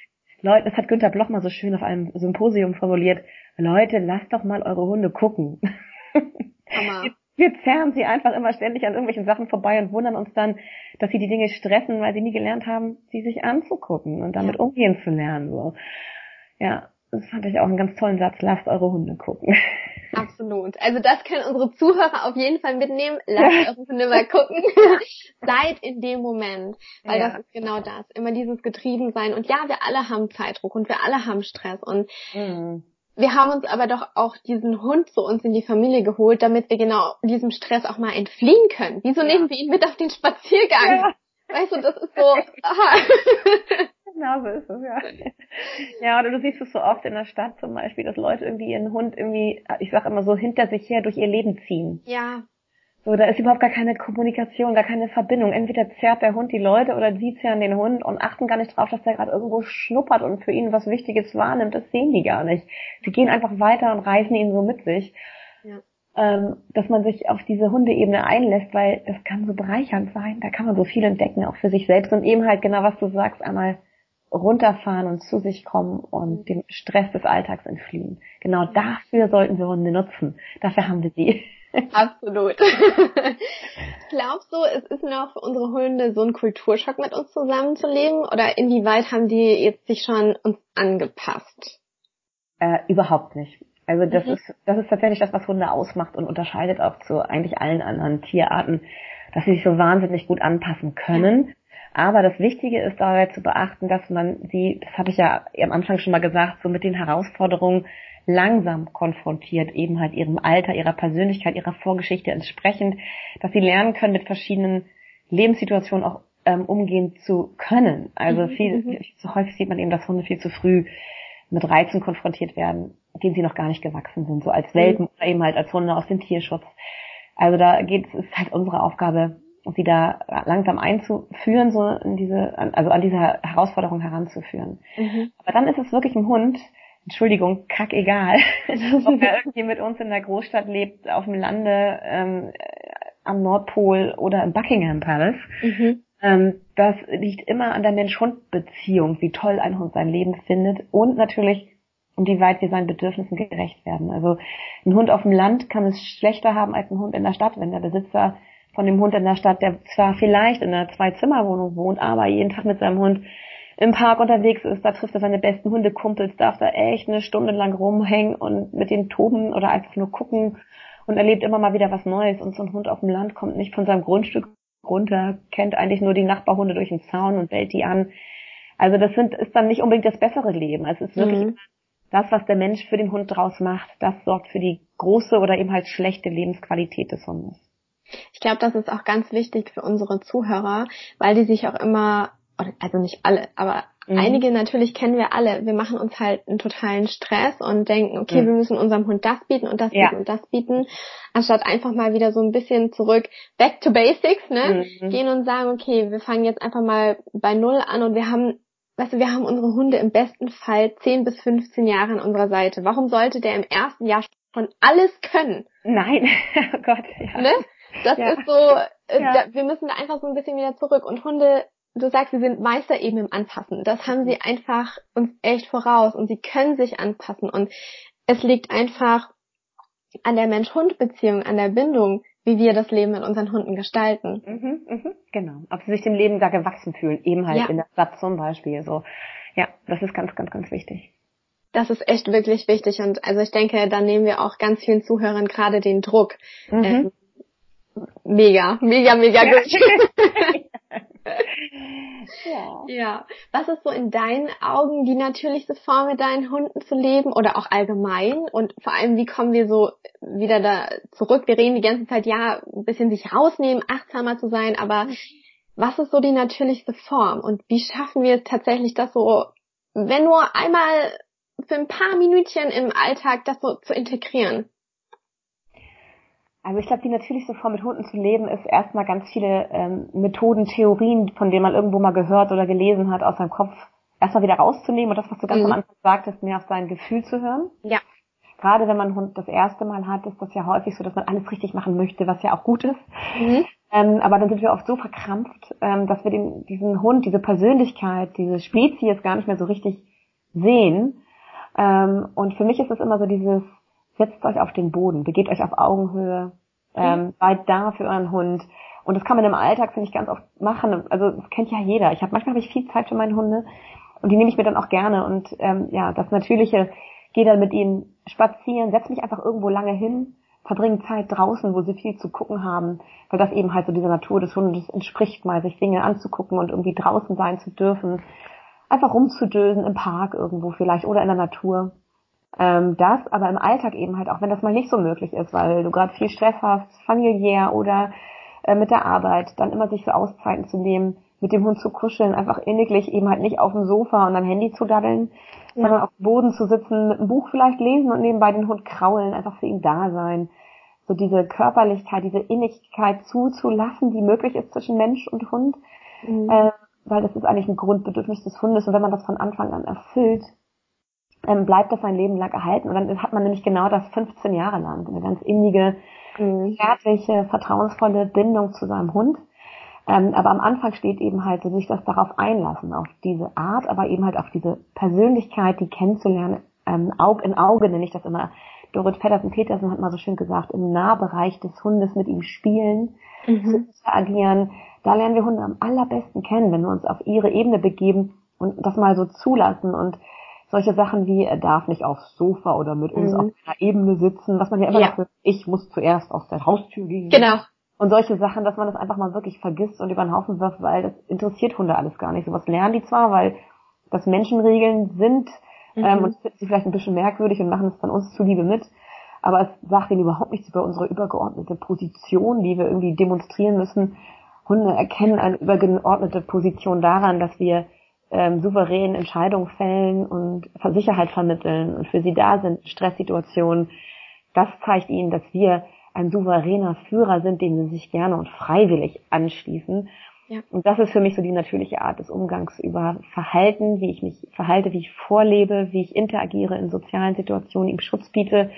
Leute, das hat Günther Bloch mal so schön auf einem Symposium formuliert, Leute, lasst doch mal eure Hunde gucken. Hammer. Wir zerren sie einfach immer ständig an irgendwelchen Sachen vorbei und wundern uns dann, dass sie die Dinge stressen, weil sie nie gelernt haben, sie sich anzugucken und damit ja. umgehen zu lernen. So. Ja, das fand ich auch einen ganz tollen Satz. Lasst eure Hunde gucken.
Absolut. Also das können unsere Zuhörer auf jeden Fall mitnehmen. Lasst ja. eure Hunde mal gucken. Seid in dem Moment. Weil ja. das ist genau das. Immer dieses Getriebensein. Und ja, wir alle haben Zeitdruck und wir alle haben Stress. Und mhm. wir haben uns aber doch auch diesen Hund zu uns in die Familie geholt, damit wir genau diesem Stress auch mal entfliehen können. Wieso ja. nehmen wir ihn mit auf den Spaziergang? Weißt du, das ist so. Aha.
Genau so ist es, ja. Ja, oder du siehst es so oft in der Stadt zum Beispiel, dass Leute irgendwie ihren Hund irgendwie, ich sag immer so, hinter sich her durch ihr Leben ziehen.
Ja.
So, da ist überhaupt gar keine Kommunikation, gar keine Verbindung. Entweder zerrt der Hund die Leute oder sie zerren den Hund und achten gar nicht drauf, dass der gerade irgendwo schnuppert und für ihn was Wichtiges wahrnimmt. Das sehen die gar nicht. Sie gehen einfach weiter und reißen ihn so mit sich. Ja. Ähm, dass man sich auf diese Hundeebene einlässt, weil das kann so bereichernd sein. Da kann man so viel entdecken, auch für sich selbst und eben halt genau, was du sagst, einmal runterfahren und zu sich kommen und dem Stress des Alltags entfliehen. Genau dafür sollten wir Hunde nutzen. Dafür haben wir sie.
Absolut. Glaubst du, es ist noch für unsere Hunde so ein Kulturschock mit uns zusammenzuleben oder inwieweit haben die jetzt sich schon uns angepasst?
Äh, überhaupt nicht. Also das mhm. ist das ist tatsächlich das, was Hunde ausmacht und unterscheidet auch zu eigentlich allen anderen Tierarten, dass sie sich so wahnsinnig gut anpassen können. Ja aber das Wichtige ist dabei zu beachten, dass man sie, das habe ich ja am Anfang schon mal gesagt, so mit den Herausforderungen langsam konfrontiert, eben halt ihrem Alter, ihrer Persönlichkeit, ihrer Vorgeschichte entsprechend, dass sie lernen können, mit verschiedenen Lebenssituationen auch ähm, umgehen zu können. Also mhm, viel, mhm. so häufig sieht man eben, dass Hunde viel zu früh mit Reizen konfrontiert werden, denen sie noch gar nicht gewachsen sind, so als Welpen mhm. oder eben halt als Hunde aus dem Tierschutz. Also da geht es, ist halt unsere Aufgabe, sie da langsam einzuführen, so in diese, also an diese Herausforderung heranzuführen. Mhm. Aber dann ist es wirklich ein Hund, Entschuldigung, kack egal, ob er irgendwie mit uns in der Großstadt lebt, auf dem Lande, ähm, am Nordpol oder im Buckingham Palace. Mhm. Ähm, das liegt immer an der Mensch-Hund-Beziehung, wie toll ein Hund sein Leben findet und natürlich, inwieweit wir seinen Bedürfnissen gerecht werden. Also ein Hund auf dem Land kann es schlechter haben als ein Hund in der Stadt, wenn der Besitzer von dem Hund in der Stadt, der zwar vielleicht in einer Zwei-Zimmer-Wohnung wohnt, aber jeden Tag mit seinem Hund im Park unterwegs ist, da trifft er seine besten Hundekumpels, darf da echt eine Stunde lang rumhängen und mit denen toben oder einfach nur gucken und erlebt immer mal wieder was Neues. Und so ein Hund auf dem Land kommt nicht von seinem Grundstück runter, kennt eigentlich nur die Nachbarhunde durch den Zaun und bellt die an. Also das sind, ist dann nicht unbedingt das bessere Leben. Also es ist wirklich mhm. das, was der Mensch für den Hund draus macht, das sorgt für die große oder eben halt schlechte Lebensqualität des Hundes.
Ich glaube, das ist auch ganz wichtig für unsere Zuhörer, weil die sich auch immer, also nicht alle, aber mhm. einige natürlich kennen wir alle. Wir machen uns halt einen totalen Stress und denken, okay, mhm. wir müssen unserem Hund das bieten und das ja. bieten und das bieten, anstatt einfach mal wieder so ein bisschen zurück, back to basics, ne? Mhm. Gehen und sagen, okay, wir fangen jetzt einfach mal bei Null an und wir haben weißt du, wir haben unsere Hunde im besten Fall 10 bis 15 Jahre an unserer Seite. Warum sollte der im ersten Jahr schon alles können?
Nein, oh Gott,
ja. Ne? Das ja. ist so, äh, ja. da, wir müssen da einfach so ein bisschen wieder zurück. Und Hunde du sagst, sie sind Meister eben im Anpassen. Das haben sie einfach uns echt voraus und sie können sich anpassen und es liegt einfach an der Mensch-Hund-Beziehung, an der Bindung, wie wir das Leben mit unseren Hunden gestalten.
Mhm, mhm, genau. Ob sie sich dem Leben da gewachsen fühlen, eben halt ja. in der Stadt zum Beispiel. So, ja, das ist ganz, ganz, ganz wichtig.
Das ist echt wirklich wichtig und also ich denke, da nehmen wir auch ganz vielen Zuhörern gerade den Druck. Mhm. Ähm, mega, mega, mega ja. gut. ja. ja. Was ist so in deinen Augen die natürlichste Form, mit deinen Hunden zu leben oder auch allgemein? Und vor allem, wie kommen wir so wieder da zurück? Wir reden die ganze Zeit, ja, ein bisschen sich rausnehmen, achtsamer zu sein, aber was ist so die natürlichste Form? Und wie schaffen wir es tatsächlich, das so, wenn nur einmal für ein paar Minütchen im Alltag das so zu integrieren?
Also ich glaube, die natürlichste Form mit Hunden zu leben ist erstmal ganz viele ähm, Methoden, Theorien, von denen man irgendwo mal gehört oder gelesen hat, aus seinem Kopf erstmal wieder rauszunehmen und das, was du ganz mhm. am Anfang sagtest, mehr auf sein Gefühl zu hören.
Ja.
Gerade wenn man einen Hund das erste Mal hat, ist das ja häufig so, dass man alles richtig machen möchte, was ja auch gut ist. Mhm. Ähm, aber dann sind wir oft so verkrampft, ähm, dass wir den, diesen Hund, diese Persönlichkeit, diese Spezies gar nicht mehr so richtig sehen. Ähm, und für mich ist es immer so dieses, setzt euch auf den Boden, begeht euch auf Augenhöhe, ähm, mhm. seid da für euren Hund. Und das kann man im Alltag, finde ich, ganz oft machen. Also das kennt ja jeder. Ich habe manchmal habe ich viel Zeit für meine Hunde und die nehme ich mir dann auch gerne. Und ähm, ja, das Natürliche, gehe dann mit ihnen spazieren, setz mich einfach irgendwo lange hin, verbringe Zeit draußen, wo sie viel zu gucken haben, weil das eben halt so dieser Natur des Hundes entspricht, mal sich Dinge anzugucken und irgendwie draußen sein zu dürfen, einfach rumzudösen im Park irgendwo vielleicht oder in der Natur. Ähm, das aber im Alltag eben halt, auch wenn das mal nicht so möglich ist, weil du gerade viel Stress hast, familiär oder äh, mit der Arbeit, dann immer sich so Auszeiten zu nehmen, mit dem Hund zu kuscheln, einfach inniglich eben halt nicht auf dem Sofa und am Handy zu daddeln, ja. sondern auf dem Boden zu sitzen, mit einem Buch vielleicht lesen und nebenbei den Hund kraulen, einfach für ihn da sein. So diese Körperlichkeit, diese Innigkeit zuzulassen, die möglich ist zwischen Mensch und Hund. Mhm. Äh, weil das ist eigentlich ein Grundbedürfnis des Hundes und wenn man das von Anfang an erfüllt, ähm, bleibt das sein Leben lang erhalten. Und dann hat man nämlich genau das 15 Jahre lang, eine ganz innige, mhm. zärtliche, vertrauensvolle Bindung zu seinem Hund. Ähm, aber am Anfang steht eben halt, sich das darauf einlassen, auf diese Art, aber eben halt auf diese Persönlichkeit, die kennenzulernen, ähm, Aug in Auge nenne ich das immer. Dorit Feddersen-Petersen hat mal so schön gesagt, im Nahbereich des Hundes mit ihm spielen, mhm. zu agieren. Da lernen wir Hunde am allerbesten kennen, wenn wir uns auf ihre Ebene begeben und das mal so zulassen und solche Sachen wie, er darf nicht aufs Sofa oder mit uns mhm. auf einer Ebene sitzen, was man ja immer ja. Noch, ich muss zuerst aus der Haustür gehen.
Genau.
Und solche Sachen, dass man das einfach mal wirklich vergisst und über den Haufen wirft, weil das interessiert Hunde alles gar nicht. Sowas lernen die zwar, weil das Menschenregeln sind ähm, mhm. ähm, und finden sie vielleicht ein bisschen merkwürdig und machen es dann uns zuliebe mit. Aber es sagt ihnen überhaupt nichts über unsere übergeordnete Position, die wir irgendwie demonstrieren müssen. Hunde erkennen eine übergeordnete Position daran, dass wir ähm, souverän Entscheidungen fällen und Sicherheit vermitteln und für sie da sind, Stresssituationen. Das zeigt ihnen, dass wir ein souveräner Führer sind, dem sie sich gerne und freiwillig anschließen. Ja. Und das ist für mich so die natürliche Art des Umgangs über Verhalten, wie ich mich verhalte, wie ich vorlebe, wie ich interagiere in sozialen Situationen, ihm Schutz biete,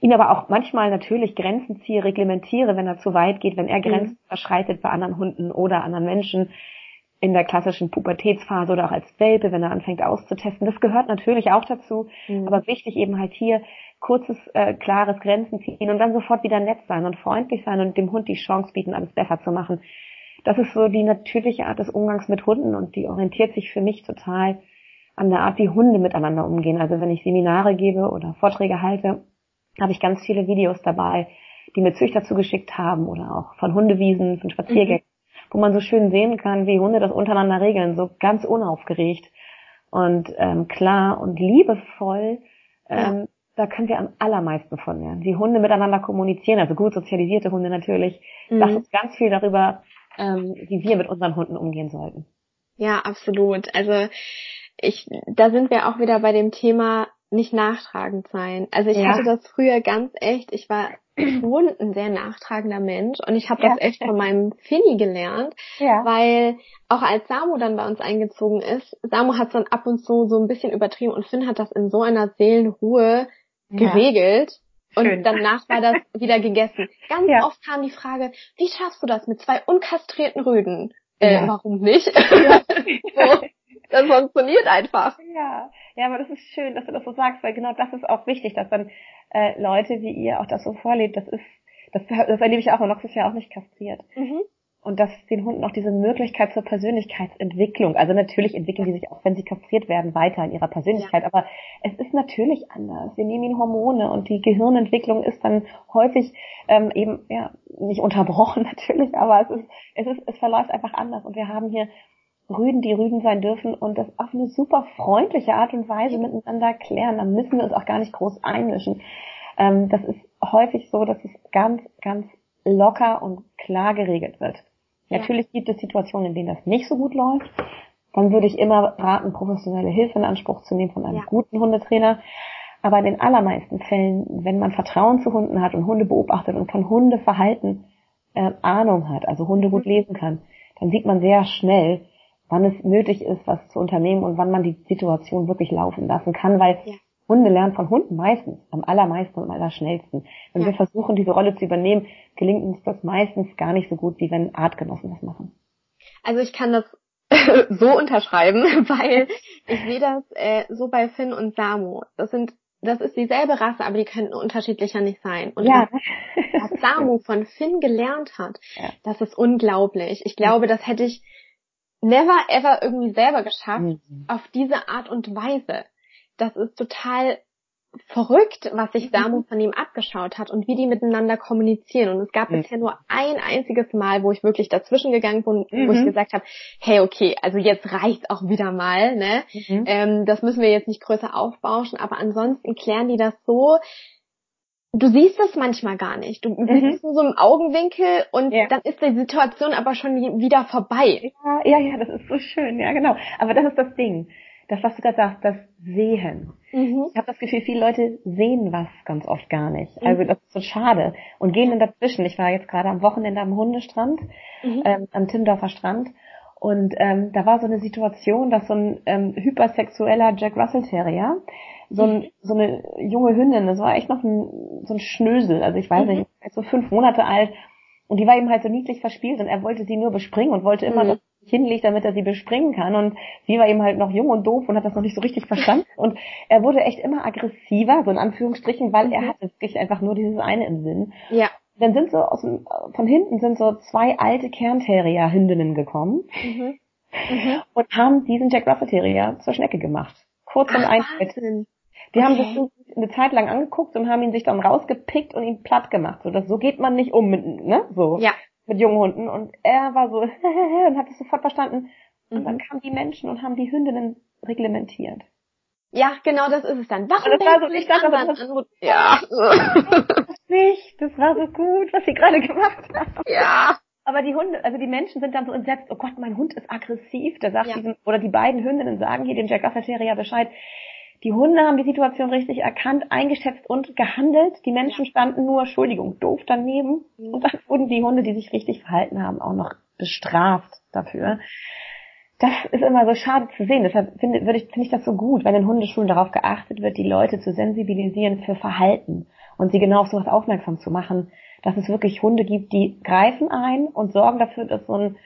ihn aber auch manchmal natürlich Grenzen ziehe, reglementiere, wenn er zu weit geht, wenn er Grenzen mhm. überschreitet bei anderen Hunden oder anderen Menschen, in der klassischen Pubertätsphase oder auch als Welpe, wenn er anfängt auszutesten. Das gehört natürlich auch dazu, mhm. aber wichtig eben halt hier kurzes, äh, klares Grenzen ziehen und dann sofort wieder nett sein und freundlich sein und dem Hund die Chance bieten, alles besser zu machen. Das ist so die natürliche Art des Umgangs mit Hunden und die orientiert sich für mich total an der Art, wie Hunde miteinander umgehen. Also wenn ich Seminare gebe oder Vorträge halte, habe ich ganz viele Videos dabei, die mir Züchter zugeschickt haben oder auch von Hundewiesen, von Spaziergängen. Mhm wo man so schön sehen kann, wie Hunde das untereinander regeln, so ganz unaufgeregt und ähm, klar und liebevoll. Ähm, ja. Da können wir am allermeisten von lernen. Wie Hunde miteinander kommunizieren, also gut sozialisierte Hunde natürlich, mhm. sagt uns ganz viel darüber, ähm, wie wir mit unseren Hunden umgehen sollten.
Ja, absolut. Also ich, da sind wir auch wieder bei dem Thema nicht nachtragend sein. Also ich ja. hatte das früher ganz echt. Ich war schon ein sehr nachtragender Mensch und ich habe ja. das echt von meinem Finny gelernt, ja. weil auch als Samu dann bei uns eingezogen ist, Samu hat es dann ab und zu so ein bisschen übertrieben und Finn hat das in so einer Seelenruhe geregelt. Schön. Und danach war das wieder gegessen. Ganz oft kam die Frage, wie schaffst du das mit zwei unkastrierten Rüden? Äh, ja. warum nicht? Ja. so, das funktioniert einfach.
Ja, ja, aber das ist schön, dass du das so sagst, weil genau das ist auch wichtig, dass dann äh, Leute wie ihr auch das so vorlebt. Das ist, das, das erlebe ich auch, und Nox ist ja auch nicht kastriert. Mhm und dass den Hunden auch diese Möglichkeit zur Persönlichkeitsentwicklung, also natürlich entwickeln die sich auch, wenn sie kastriert werden, weiter in ihrer Persönlichkeit, ja. aber es ist natürlich anders. Wir nehmen ihnen Hormone und die Gehirnentwicklung ist dann häufig ähm, eben ja nicht unterbrochen natürlich, aber es ist es ist es verläuft einfach anders und wir haben hier Rüden, die Rüden sein dürfen und das auf eine super freundliche Art und Weise miteinander klären. Da müssen wir uns auch gar nicht groß einmischen. Ähm, das ist häufig so, dass es ganz, ganz locker und klar geregelt wird. Natürlich gibt es Situationen, in denen das nicht so gut läuft. Dann würde ich immer raten, professionelle Hilfe in Anspruch zu nehmen von einem ja. guten Hundetrainer. Aber in den allermeisten Fällen, wenn man Vertrauen zu Hunden hat und Hunde beobachtet und von Hundeverhalten äh, Ahnung hat, also Hunde gut mhm. lesen kann, dann sieht man sehr schnell, wann es nötig ist, was zu unternehmen und wann man die Situation wirklich laufen lassen kann, weil ja. Hunde lernen von Hunden meistens, am allermeisten und am allerschnellsten. Wenn ja. wir versuchen, diese Rolle zu übernehmen, gelingt uns das meistens gar nicht so gut, wie wenn Artgenossen das machen.
Also ich kann das so unterschreiben, weil ich sehe das äh, so bei Finn und Samu. Das sind das ist dieselbe Rasse, aber die könnten unterschiedlicher nicht sein. Und ja. was, was Samu von Finn gelernt hat, ja. das ist unglaublich. Ich glaube, das hätte ich never ever irgendwie selber geschafft, mhm. auf diese Art und Weise das ist total verrückt, was sich Samu von ihm abgeschaut hat und wie die miteinander kommunizieren. Und es gab mhm. bisher nur ein einziges Mal, wo ich wirklich dazwischen gegangen bin, mhm. wo ich mhm. gesagt habe, hey, okay, also jetzt reicht's auch wieder mal, ne? Mhm. Ähm, das müssen wir jetzt nicht größer aufbauschen, aber ansonsten klären die das so, du siehst das manchmal gar nicht. Du mhm. bist in so einem Augenwinkel und ja. dann ist die Situation aber schon wieder vorbei.
Ja, ja, ja, das ist so schön, ja genau. Aber das ist das Ding das, was du gerade sagst, das Sehen. Mhm. Ich habe das Gefühl, viele Leute sehen was ganz oft gar nicht. Mhm. Also das ist so schade. Und gehen dann dazwischen. Ich war jetzt gerade am Wochenende am Hundestrand, mhm. ähm, am Timmendorfer Strand. Und ähm, da war so eine Situation, dass so ein ähm, hypersexueller Jack Russell Terrier, so, ein, mhm. so eine junge Hündin, das war echt noch ein, so ein Schnösel, also ich weiß mhm. nicht, so fünf Monate alt, und die war eben halt so niedlich verspielt und er wollte sie nur bespringen und wollte immer, mhm. dass sie hinlegt, damit er sie bespringen kann. Und sie war eben halt noch jung und doof und hat das noch nicht so richtig verstanden. Und er wurde echt immer aggressiver, so in Anführungsstrichen, weil mhm. er hatte wirklich einfach nur dieses eine im Sinn. Ja. Dann sind so aus dem, von hinten sind so zwei alte Kernterrier-Hündinnen gekommen mhm. Mhm. und haben diesen Jack Russell Terrier zur Schnecke gemacht. Kurz und einfach. Die okay. haben sich eine Zeit lang angeguckt und haben ihn sich dann rausgepickt und ihn platt gemacht. So, das, so geht man nicht um mit, ne, so. Ja. Mit jungen Hunden. Und er war so, und hat es sofort verstanden. Und mhm. dann kamen die Menschen und haben die Hündinnen reglementiert.
Ja, genau das ist es dann.
Warum das war so, ich dachte, das, das, ja. das nicht, das war so gut, was sie gerade gemacht haben. Ja. Aber die Hunde, also die Menschen sind dann so entsetzt, oh Gott, mein Hund ist aggressiv. Da sagt ja. diesem, oder die beiden Hündinnen sagen hier dem Jack Russell Terrier Bescheid. Die Hunde haben die Situation richtig erkannt, eingeschätzt und gehandelt. Die Menschen standen nur, Entschuldigung, doof daneben. Mhm. Und dann wurden die Hunde, die sich richtig verhalten haben, auch noch bestraft dafür. Das ist immer so schade zu sehen. Deshalb finde, würde ich, finde ich das so gut, wenn in Hundeschulen darauf geachtet wird, die Leute zu sensibilisieren für Verhalten und sie genau auf sowas aufmerksam zu machen, dass es wirklich Hunde gibt, die greifen ein und sorgen dafür, dass so ein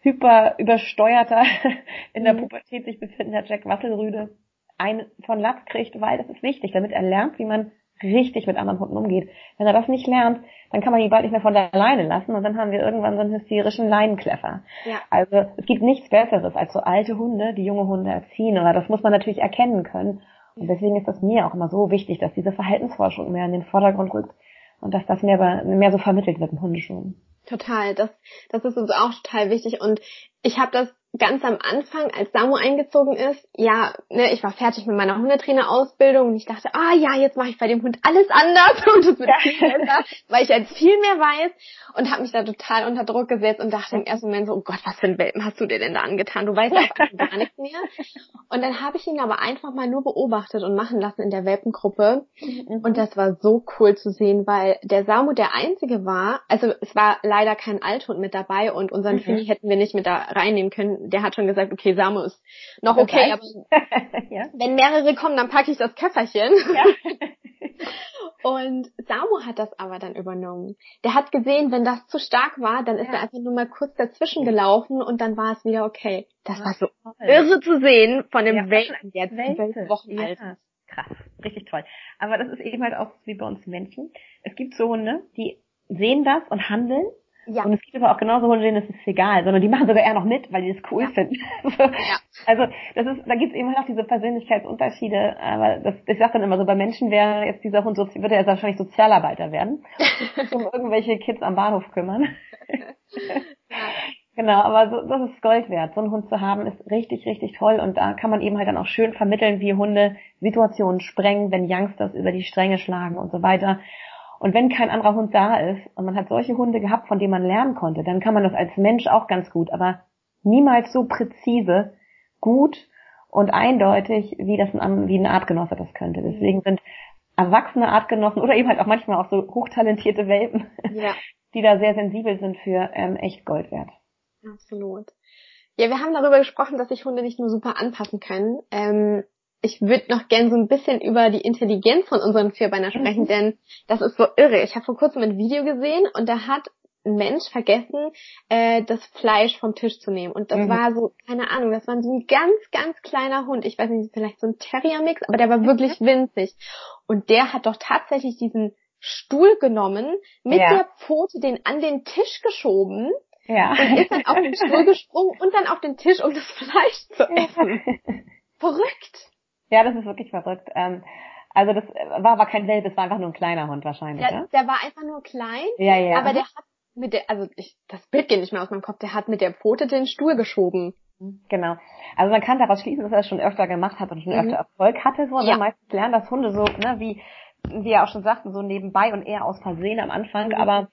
hyper übersteuerter, in der mhm. Pubertät sich befindender Jack Wasselrüde ein von Latz kriegt, weil das ist wichtig, damit er lernt, wie man richtig mit anderen Hunden umgeht. Wenn er das nicht lernt, dann kann man ihn bald nicht mehr von der Leine lassen und dann haben wir irgendwann so einen hysterischen Leinenkleffer. Ja. Also es gibt nichts Besseres als so alte Hunde, die junge Hunde erziehen, aber das muss man natürlich erkennen können. Und deswegen ist das mir auch immer so wichtig, dass diese Verhaltensforschung mehr in den Vordergrund rückt und dass das mehr, mehr so vermittelt wird in Hundeschulen.
Total, das, das ist uns auch total wichtig und ich habe das ganz am Anfang, als Samu eingezogen ist, ja, ne, ich war fertig mit meiner Hundetrainerausbildung und ich dachte, ah ja, jetzt mache ich bei dem Hund alles anders und es wird viel besser, weil ich jetzt viel mehr weiß und habe mich da total unter Druck gesetzt und dachte im ersten Moment so, oh Gott, was für ein Welpen hast du dir denn da angetan? Du weißt einfach gar nichts mehr. Und dann habe ich ihn aber einfach mal nur beobachtet und machen lassen in der Welpengruppe mhm. und das war so cool zu sehen, weil der Samu der einzige war, also es war leider kein Althund mit dabei und unseren mhm. Fini hätten wir nicht mit da reinnehmen können, der hat schon gesagt, okay, Samu ist noch okay, aber ja. wenn mehrere kommen, dann packe ich das Köfferchen. Ja. Und Samu hat das aber dann übernommen. Der hat gesehen, wenn das zu stark war, dann ist ja. er einfach nur mal kurz dazwischen gelaufen und dann war es wieder okay. Das war so irre zu sehen von dem ja, Welpen, Wochen alt ist.
Krass, richtig toll. Aber das ist eben halt auch wie bei uns Menschen. Es gibt so Hunde, die sehen das und handeln ja. Und es gibt aber auch genauso Hunde, denen ist es egal, sondern die machen sogar eher noch mit, weil die das cool ja. finden. ja. Also das ist, da gibt es eben halt auch diese Persönlichkeitsunterschiede. Aber das, ich sage dann immer so, bei Menschen wäre jetzt dieser Hund, wird er jetzt wahrscheinlich Sozialarbeiter werden, um irgendwelche Kids am Bahnhof kümmern. Genau, aber so, das ist Gold wert. So einen Hund zu haben ist richtig, richtig toll. Und da kann man eben halt dann auch schön vermitteln, wie Hunde Situationen sprengen, wenn Youngsters über die Stränge schlagen und so weiter. Und wenn kein anderer Hund da ist und man hat solche Hunde gehabt, von denen man lernen konnte, dann kann man das als Mensch auch ganz gut, aber niemals so präzise, gut und eindeutig, wie das ein, wie ein Artgenosse das könnte. Deswegen sind erwachsene Artgenossen oder eben halt auch manchmal auch so hochtalentierte Welpen, ja. die da sehr sensibel sind für ähm, echt Gold wert.
Absolut. Ja, wir haben darüber gesprochen, dass sich Hunde nicht nur super anpassen können. Ähm, ich würde noch gern so ein bisschen über die Intelligenz von unseren Vierbeiner sprechen, mhm. denn das ist so irre. Ich habe vor kurzem ein Video gesehen und da hat ein Mensch vergessen, äh, das Fleisch vom Tisch zu nehmen. Und das mhm. war so, keine Ahnung, das war so ein ganz, ganz kleiner Hund. Ich weiß nicht, vielleicht so ein Terrier-Mix, aber der war mhm. wirklich winzig. Und der hat doch tatsächlich diesen Stuhl genommen, mit ja. der Pfote den an den Tisch geschoben ja. und ist dann auf den Stuhl gesprungen und dann auf den Tisch, um das Fleisch zu essen. Verrückt.
Ja, das ist wirklich verrückt. Ähm, also das war aber kein Welpe, es war einfach nur ein kleiner Hund wahrscheinlich.
Der,
ja?
der war einfach nur klein,
ja, ja.
aber der hat mit der, also ich, das Bild geht nicht mehr aus meinem Kopf, der hat mit der Pfote den Stuhl geschoben.
Genau. Also man kann daraus schließen, dass er das schon öfter gemacht hat und schon mhm. öfter Erfolg hatte. So. Und ja. meistens lernen das Hunde so, ne, wie wie wir auch schon sagten, so nebenbei und eher aus Versehen am Anfang. Mhm. Aber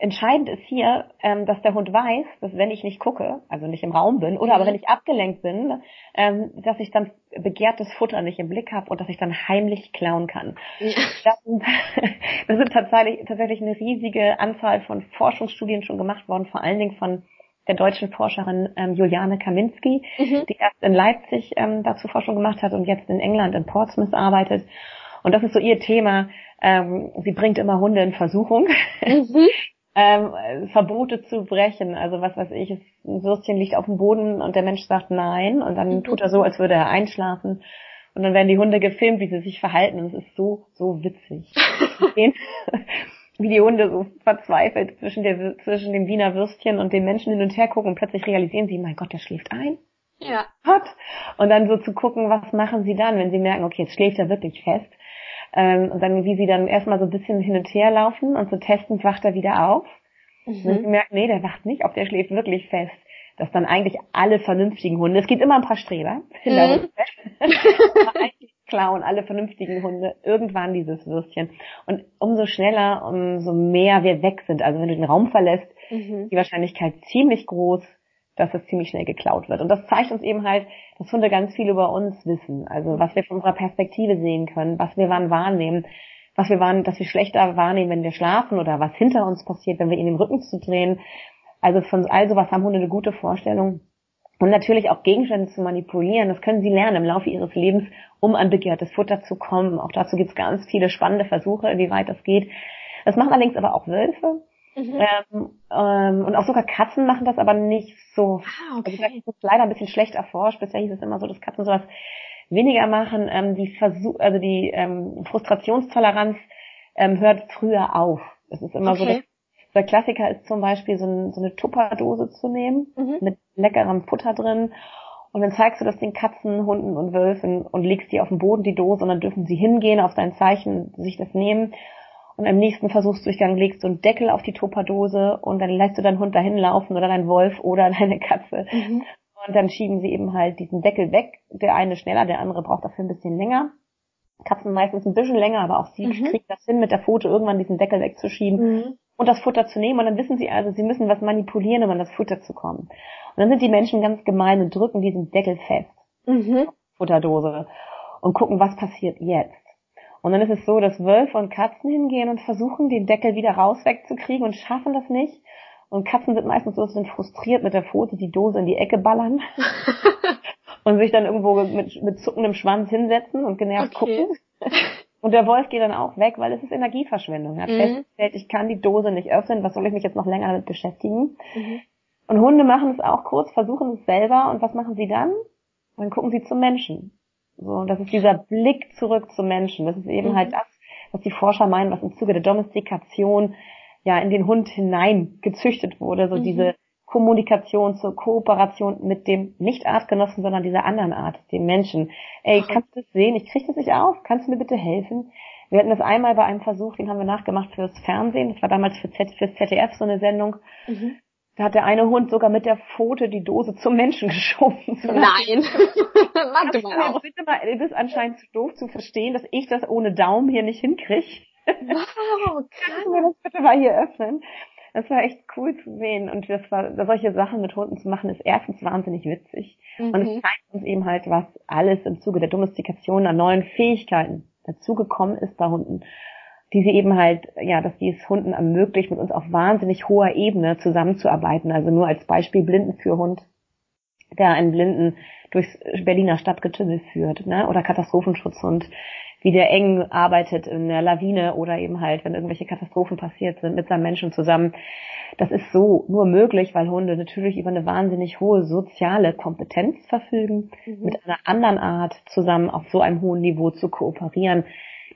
Entscheidend ist hier, ähm, dass der Hund weiß, dass wenn ich nicht gucke, also nicht im Raum bin, oder mhm. aber wenn ich abgelenkt bin, ähm, dass ich dann begehrtes Futter nicht im Blick habe und dass ich dann heimlich klauen kann. Ja. Das, sind, das sind tatsächlich, tatsächlich eine riesige Anzahl von Forschungsstudien schon gemacht worden, vor allen Dingen von der deutschen Forscherin ähm, Juliane Kaminski, mhm. die erst in Leipzig ähm, dazu Forschung gemacht hat und jetzt in England in Portsmouth arbeitet. Und das ist so ihr Thema. Ähm, sie bringt immer Hunde in Versuchung. Mhm ähm, Verbote zu brechen. Also was weiß ich, ein Würstchen liegt auf dem Boden und der Mensch sagt nein und dann mhm. tut er so, als würde er einschlafen. Und dann werden die Hunde gefilmt, wie sie sich verhalten und es ist so, so witzig. wie die Hunde so verzweifelt zwischen, der, zwischen dem Wiener Würstchen und dem Menschen hin und her gucken und plötzlich realisieren sie, mein Gott, der schläft ein.
Ja.
Und dann so zu gucken, was machen sie dann, wenn sie merken, okay, jetzt schläft er wirklich fest. Ähm, und dann, wie sie dann erstmal so ein bisschen hin und her laufen und so testend wacht er wieder auf. Mhm. Wenn sie merken, nee, der wacht nicht auf, der schläft wirklich fest. Dass dann eigentlich alle vernünftigen Hunde, es gibt immer ein paar Streber mhm. aber eigentlich klauen alle vernünftigen Hunde irgendwann dieses Würstchen. Und umso schneller, umso mehr wir weg sind. Also wenn du den Raum verlässt, mhm. die Wahrscheinlichkeit ziemlich groß, dass es ziemlich schnell geklaut wird. Und das zeigt uns eben halt, dass Hunde ganz viel über uns wissen. Also was wir von unserer Perspektive sehen können, was wir wann wahrnehmen, was wir waren, dass wir schlechter wahrnehmen, wenn wir schlafen oder was hinter uns passiert, wenn wir ihnen den Rücken zu drehen. Also von all sowas haben Hunde eine gute Vorstellung. Und natürlich auch Gegenstände zu manipulieren, das können sie lernen im Laufe ihres Lebens, um an begehrtes Futter zu kommen. Auch dazu gibt es ganz viele spannende Versuche, wie weit das geht. Das machen allerdings aber auch Wölfe. Mhm. Ähm, ähm, und auch sogar Katzen machen das aber nicht so. Ah, okay. Also das ist leider ein bisschen schlecht erforscht. Bisher hieß es immer so, dass Katzen sowas weniger machen. Ähm, die Versuch, also die ähm, Frustrationstoleranz ähm, hört früher auf. Es ist immer okay. so, dass der Klassiker ist zum Beispiel so, ein, so eine Tupperdose zu nehmen mhm. mit leckerem Futter drin. Und dann zeigst du das den Katzen, Hunden und Wölfen und legst die auf den Boden, die Dose, und dann dürfen sie hingehen auf dein Zeichen, sich das nehmen und im nächsten Versuchsdurchgang legst du einen Deckel auf die Tupperdose und dann lässt du deinen Hund dahin laufen oder dein Wolf oder deine Katze. Mhm. Und dann schieben sie eben halt diesen Deckel weg. Der eine schneller, der andere braucht dafür ein bisschen länger. Katzen meistens ein bisschen länger, aber auch sie mhm. kriegen das hin, mit der Pfote irgendwann diesen Deckel wegzuschieben mhm. und das Futter zu nehmen. Und dann wissen sie also, sie müssen was manipulieren, um an das Futter zu kommen. Und dann sind die Menschen ganz gemein und drücken diesen Deckel fest. Mhm. Futterdose. Und gucken, was passiert jetzt. Und dann ist es so, dass Wölfe und Katzen hingehen und versuchen, den Deckel wieder raus wegzukriegen und schaffen das nicht. Und Katzen sind meistens so, sind frustriert mit der Pfote die Dose in die Ecke ballern und sich dann irgendwo mit, mit zuckendem Schwanz hinsetzen und genervt okay. gucken. Und der Wolf geht dann auch weg, weil es ist Energieverschwendung. Er hat mhm. festgestellt, ich kann die Dose nicht öffnen, was soll ich mich jetzt noch länger damit beschäftigen? Mhm. Und Hunde machen es auch kurz, versuchen es selber und was machen sie dann? Dann gucken sie zum Menschen. So, und das ist dieser Blick zurück zum Menschen. Das ist eben mhm. halt das, was die Forscher meinen, was im Zuge der Domestikation ja in den Hund hinein gezüchtet wurde, so mhm. diese Kommunikation zur Kooperation mit dem nicht Artgenossen, sondern dieser anderen Art, dem Menschen. Ey, kannst du das sehen? Ich krieg das nicht auf. Kannst du mir bitte helfen? Wir hatten das einmal bei einem Versuch, den haben wir nachgemacht fürs Fernsehen. Das war damals für Z fürs ZDF so eine Sendung. Mhm. Da hat der eine Hund sogar mit der Pfote die Dose zum Menschen geschoben.
Nein.
Warte mal, auf. Bitte mal. Du bist anscheinend zu doof zu verstehen, dass ich das ohne Daumen hier nicht hinkriege. Wow, Kannst du mir das bitte mal hier öffnen? Das war echt cool zu sehen. Und das war, solche Sachen mit Hunden zu machen, ist erstens wahnsinnig witzig. Mhm. Und es mhm. zeigt uns eben halt, was alles im Zuge der Domestikation an neuen Fähigkeiten dazugekommen ist bei Hunden. Die sie eben halt, ja, dass die es Hunden ermöglicht, mit uns auf wahnsinnig hoher Ebene zusammenzuarbeiten. Also nur als Beispiel Blindenführhund, der einen Blinden durchs Berliner Stadtgetümmel führt, ne? Oder Katastrophenschutzhund, wie der eng arbeitet in der Lawine oder eben halt, wenn irgendwelche Katastrophen passiert sind, mit seinem Menschen zusammen. Das ist so nur möglich, weil Hunde natürlich über eine wahnsinnig hohe soziale Kompetenz verfügen, mhm. mit einer anderen Art zusammen auf so einem hohen Niveau zu kooperieren.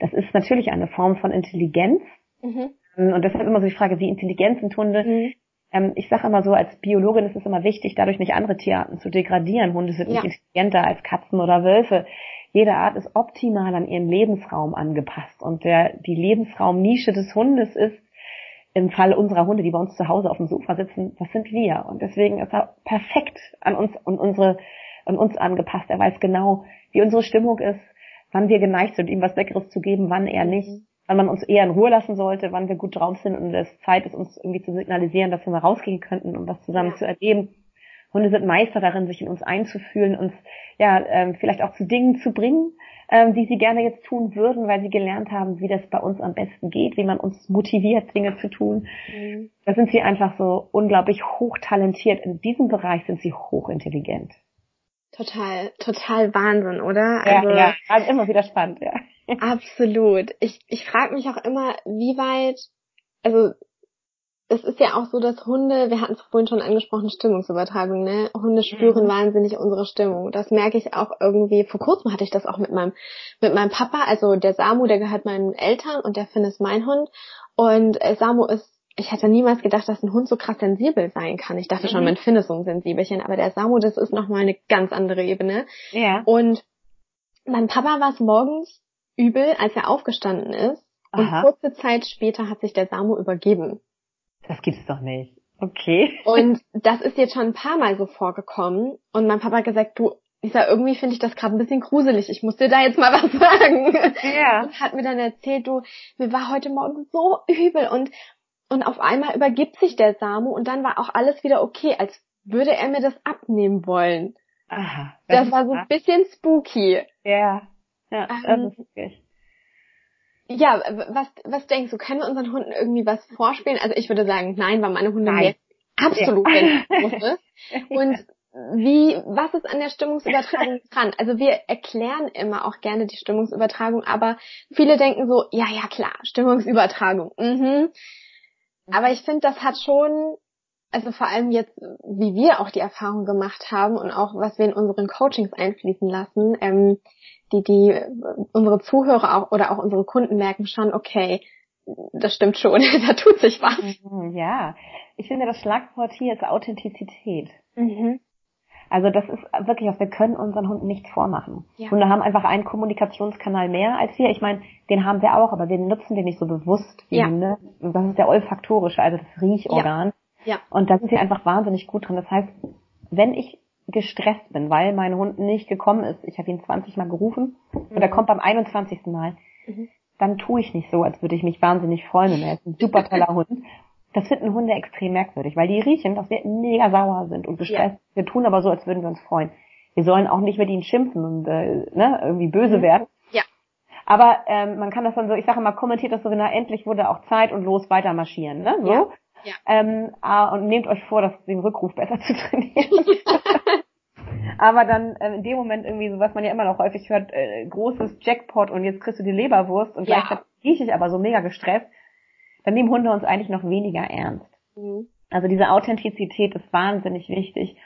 Das ist natürlich eine Form von Intelligenz. Mhm. Und deshalb immer so die Frage, wie intelligent sind Hunde? Mhm. Ähm, ich sage immer so, als Biologin ist es immer wichtig, dadurch nicht andere Tierarten zu degradieren. Hunde sind ja. nicht intelligenter als Katzen oder Wölfe jede Art ist optimal an ihren Lebensraum angepasst und der, die Lebensraumnische des Hundes ist im Fall unserer Hunde, die bei uns zu Hause auf dem Sofa sitzen, das sind wir. Und deswegen ist er perfekt an uns und unsere, an uns angepasst. Er weiß genau, wie unsere Stimmung ist, wann wir geneigt sind, ihm was Leckeres zu geben, wann er nicht, mhm. wann man uns eher in Ruhe lassen sollte, wann wir gut drauf sind und es Zeit ist, uns irgendwie zu signalisieren, dass wir mal rausgehen könnten, um was zusammen ja. zu erleben. Hunde sind Meister darin, sich in uns einzufühlen, uns ja ähm, vielleicht auch zu Dingen zu bringen, ähm, die sie gerne jetzt tun würden, weil sie gelernt haben, wie das bei uns am besten geht, wie man uns motiviert, Dinge zu tun. Mhm. Da sind sie einfach so unglaublich hochtalentiert. In diesem Bereich sind sie hochintelligent.
Total, total Wahnsinn, oder?
Ja, also, ja, also immer wieder spannend, ja.
Absolut. Ich, ich frage mich auch immer, wie weit, also es ist ja auch so, dass Hunde, wir hatten es vorhin schon angesprochen, Stimmungsübertragung, ne? Hunde spüren mhm. wahnsinnig unsere Stimmung. Das merke ich auch irgendwie, vor kurzem hatte ich das auch mit meinem, mit meinem Papa, also der Samu, der gehört meinen Eltern und der Finn ist mein Hund. Und äh, Samu ist, ich hätte niemals gedacht, dass ein Hund so krass sensibel sein kann. Ich dachte mhm. schon, mein Finn ist so ein Sensibelchen, aber der Samu, das ist nochmal eine ganz andere Ebene. Ja. Und mein Papa war es morgens übel, als er aufgestanden ist. Und Aha. kurze Zeit später hat sich der Samu übergeben.
Das gibt's doch nicht. Okay.
Und das ist jetzt schon ein paar Mal so vorgekommen. Und mein Papa hat gesagt, du, Lisa, irgendwie finde ich das gerade ein bisschen gruselig. Ich muss dir da jetzt mal was sagen. Ja. Und hat mir dann erzählt, du, mir war heute Morgen so übel und, und auf einmal übergibt sich der Samu und dann war auch alles wieder okay, als würde er mir das abnehmen wollen. Aha. Das, das war so ein bisschen spooky.
Ja. Ja, das ähm, ist wirklich.
Ja, was, was denkst du? Können wir unseren Hunden irgendwie was vorspielen? Also ich würde sagen, nein, weil meine Hunde nein. mir absolut ja. Und wie, was ist an der Stimmungsübertragung dran? Also wir erklären immer auch gerne die Stimmungsübertragung, aber viele denken so, ja, ja, klar, Stimmungsübertragung. Mhm. Aber ich finde, das hat schon, also vor allem jetzt, wie wir auch die Erfahrung gemacht haben und auch was wir in unseren Coachings einfließen lassen, ähm, die, die unsere Zuhörer auch oder auch unsere Kunden merken schon, okay, das stimmt schon, da tut sich was.
Mhm, ja, ich finde das Schlagwort hier ist Authentizität. Mhm. Also das ist wirklich, wir können unseren Hunden nichts vormachen. Ja. Hunde haben einfach einen Kommunikationskanal mehr als wir. Ich meine, den haben wir auch, aber wir nutzen den nicht so bewusst wie ja. Hunde. Das ist der olfaktorische, also das Riechorgan. Ja. ja. Und da sind sie einfach wahnsinnig gut drin. Das heißt, wenn ich gestresst bin, weil mein Hund nicht gekommen ist. Ich habe ihn 20 Mal gerufen mhm. und er kommt beim 21. Mal. Mhm. Dann tue ich nicht so, als würde ich mich wahnsinnig freuen. Er ist ein super toller Hund. Das finden Hunde extrem merkwürdig, weil die riechen, dass wir mega sauer sind und gestresst. Ja. Wir tun aber so, als würden wir uns freuen. Wir sollen auch nicht mit ihnen schimpfen und äh, ne, irgendwie böse mhm. werden. Ja. Aber ähm, man kann das dann so, ich sage mal, kommentiert das so, na endlich wurde auch Zeit und los weiter marschieren. Ne? So. Ja. Ja. Ähm, äh, und nehmt euch vor, das den Rückruf besser zu trainieren. Aber dann äh, in dem Moment irgendwie, so was man ja immer noch häufig hört, äh, großes Jackpot und jetzt kriegst du die Leberwurst und ja. gleichzeitig rieche ich aber so mega gestresst, dann nehmen Hunde uns eigentlich noch weniger ernst. Mhm. Also diese Authentizität ist wahnsinnig wichtig.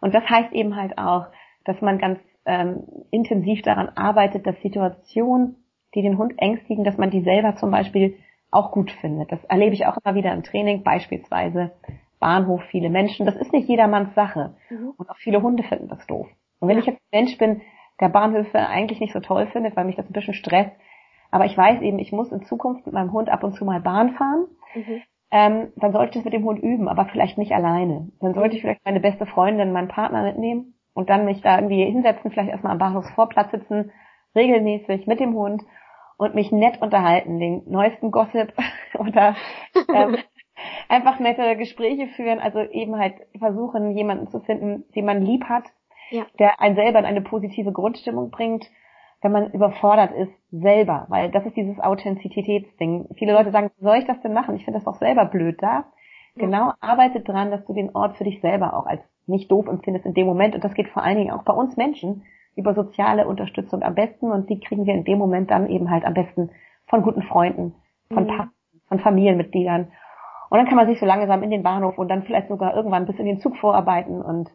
Und das heißt eben halt auch, dass man ganz ähm, intensiv daran arbeitet, dass Situationen, die den Hund ängstigen, dass man die selber zum Beispiel auch gut findet. Das erlebe ich auch immer wieder im Training, beispielsweise Bahnhof, viele Menschen. Das ist nicht jedermanns Sache. Mhm. Und auch viele Hunde finden das doof. Und wenn ich jetzt ein Mensch bin, der Bahnhöfe eigentlich nicht so toll findet, weil mich das ein bisschen stresst, aber ich weiß eben, ich muss in Zukunft mit meinem Hund ab und zu mal Bahn fahren, mhm. ähm, dann sollte ich es mit dem Hund üben, aber vielleicht nicht alleine. Dann sollte ich vielleicht meine beste Freundin, meinen Partner mitnehmen und dann mich da irgendwie hinsetzen, vielleicht erstmal am Bahnhofsvorplatz sitzen, regelmäßig mit dem Hund und mich nett unterhalten, den neuesten Gossip oder ähm, einfach nette Gespräche führen, also eben halt versuchen, jemanden zu finden, den man lieb hat, ja. der einen selber in eine positive Grundstimmung bringt, wenn man überfordert ist, selber, weil das ist dieses Authentizitätsding. Viele Leute sagen, soll ich das denn machen? Ich finde das doch selber blöd da. Genau, arbeite dran, dass du den Ort für dich selber auch als nicht doof empfindest in dem Moment. Und das geht vor allen Dingen auch bei uns Menschen über soziale Unterstützung am besten. Und die kriegen wir in dem Moment dann eben halt am besten von guten Freunden, von mhm. Partnern, von Familienmitgliedern. Und dann kann man sich so langsam in den Bahnhof und dann vielleicht sogar irgendwann bis in den Zug vorarbeiten und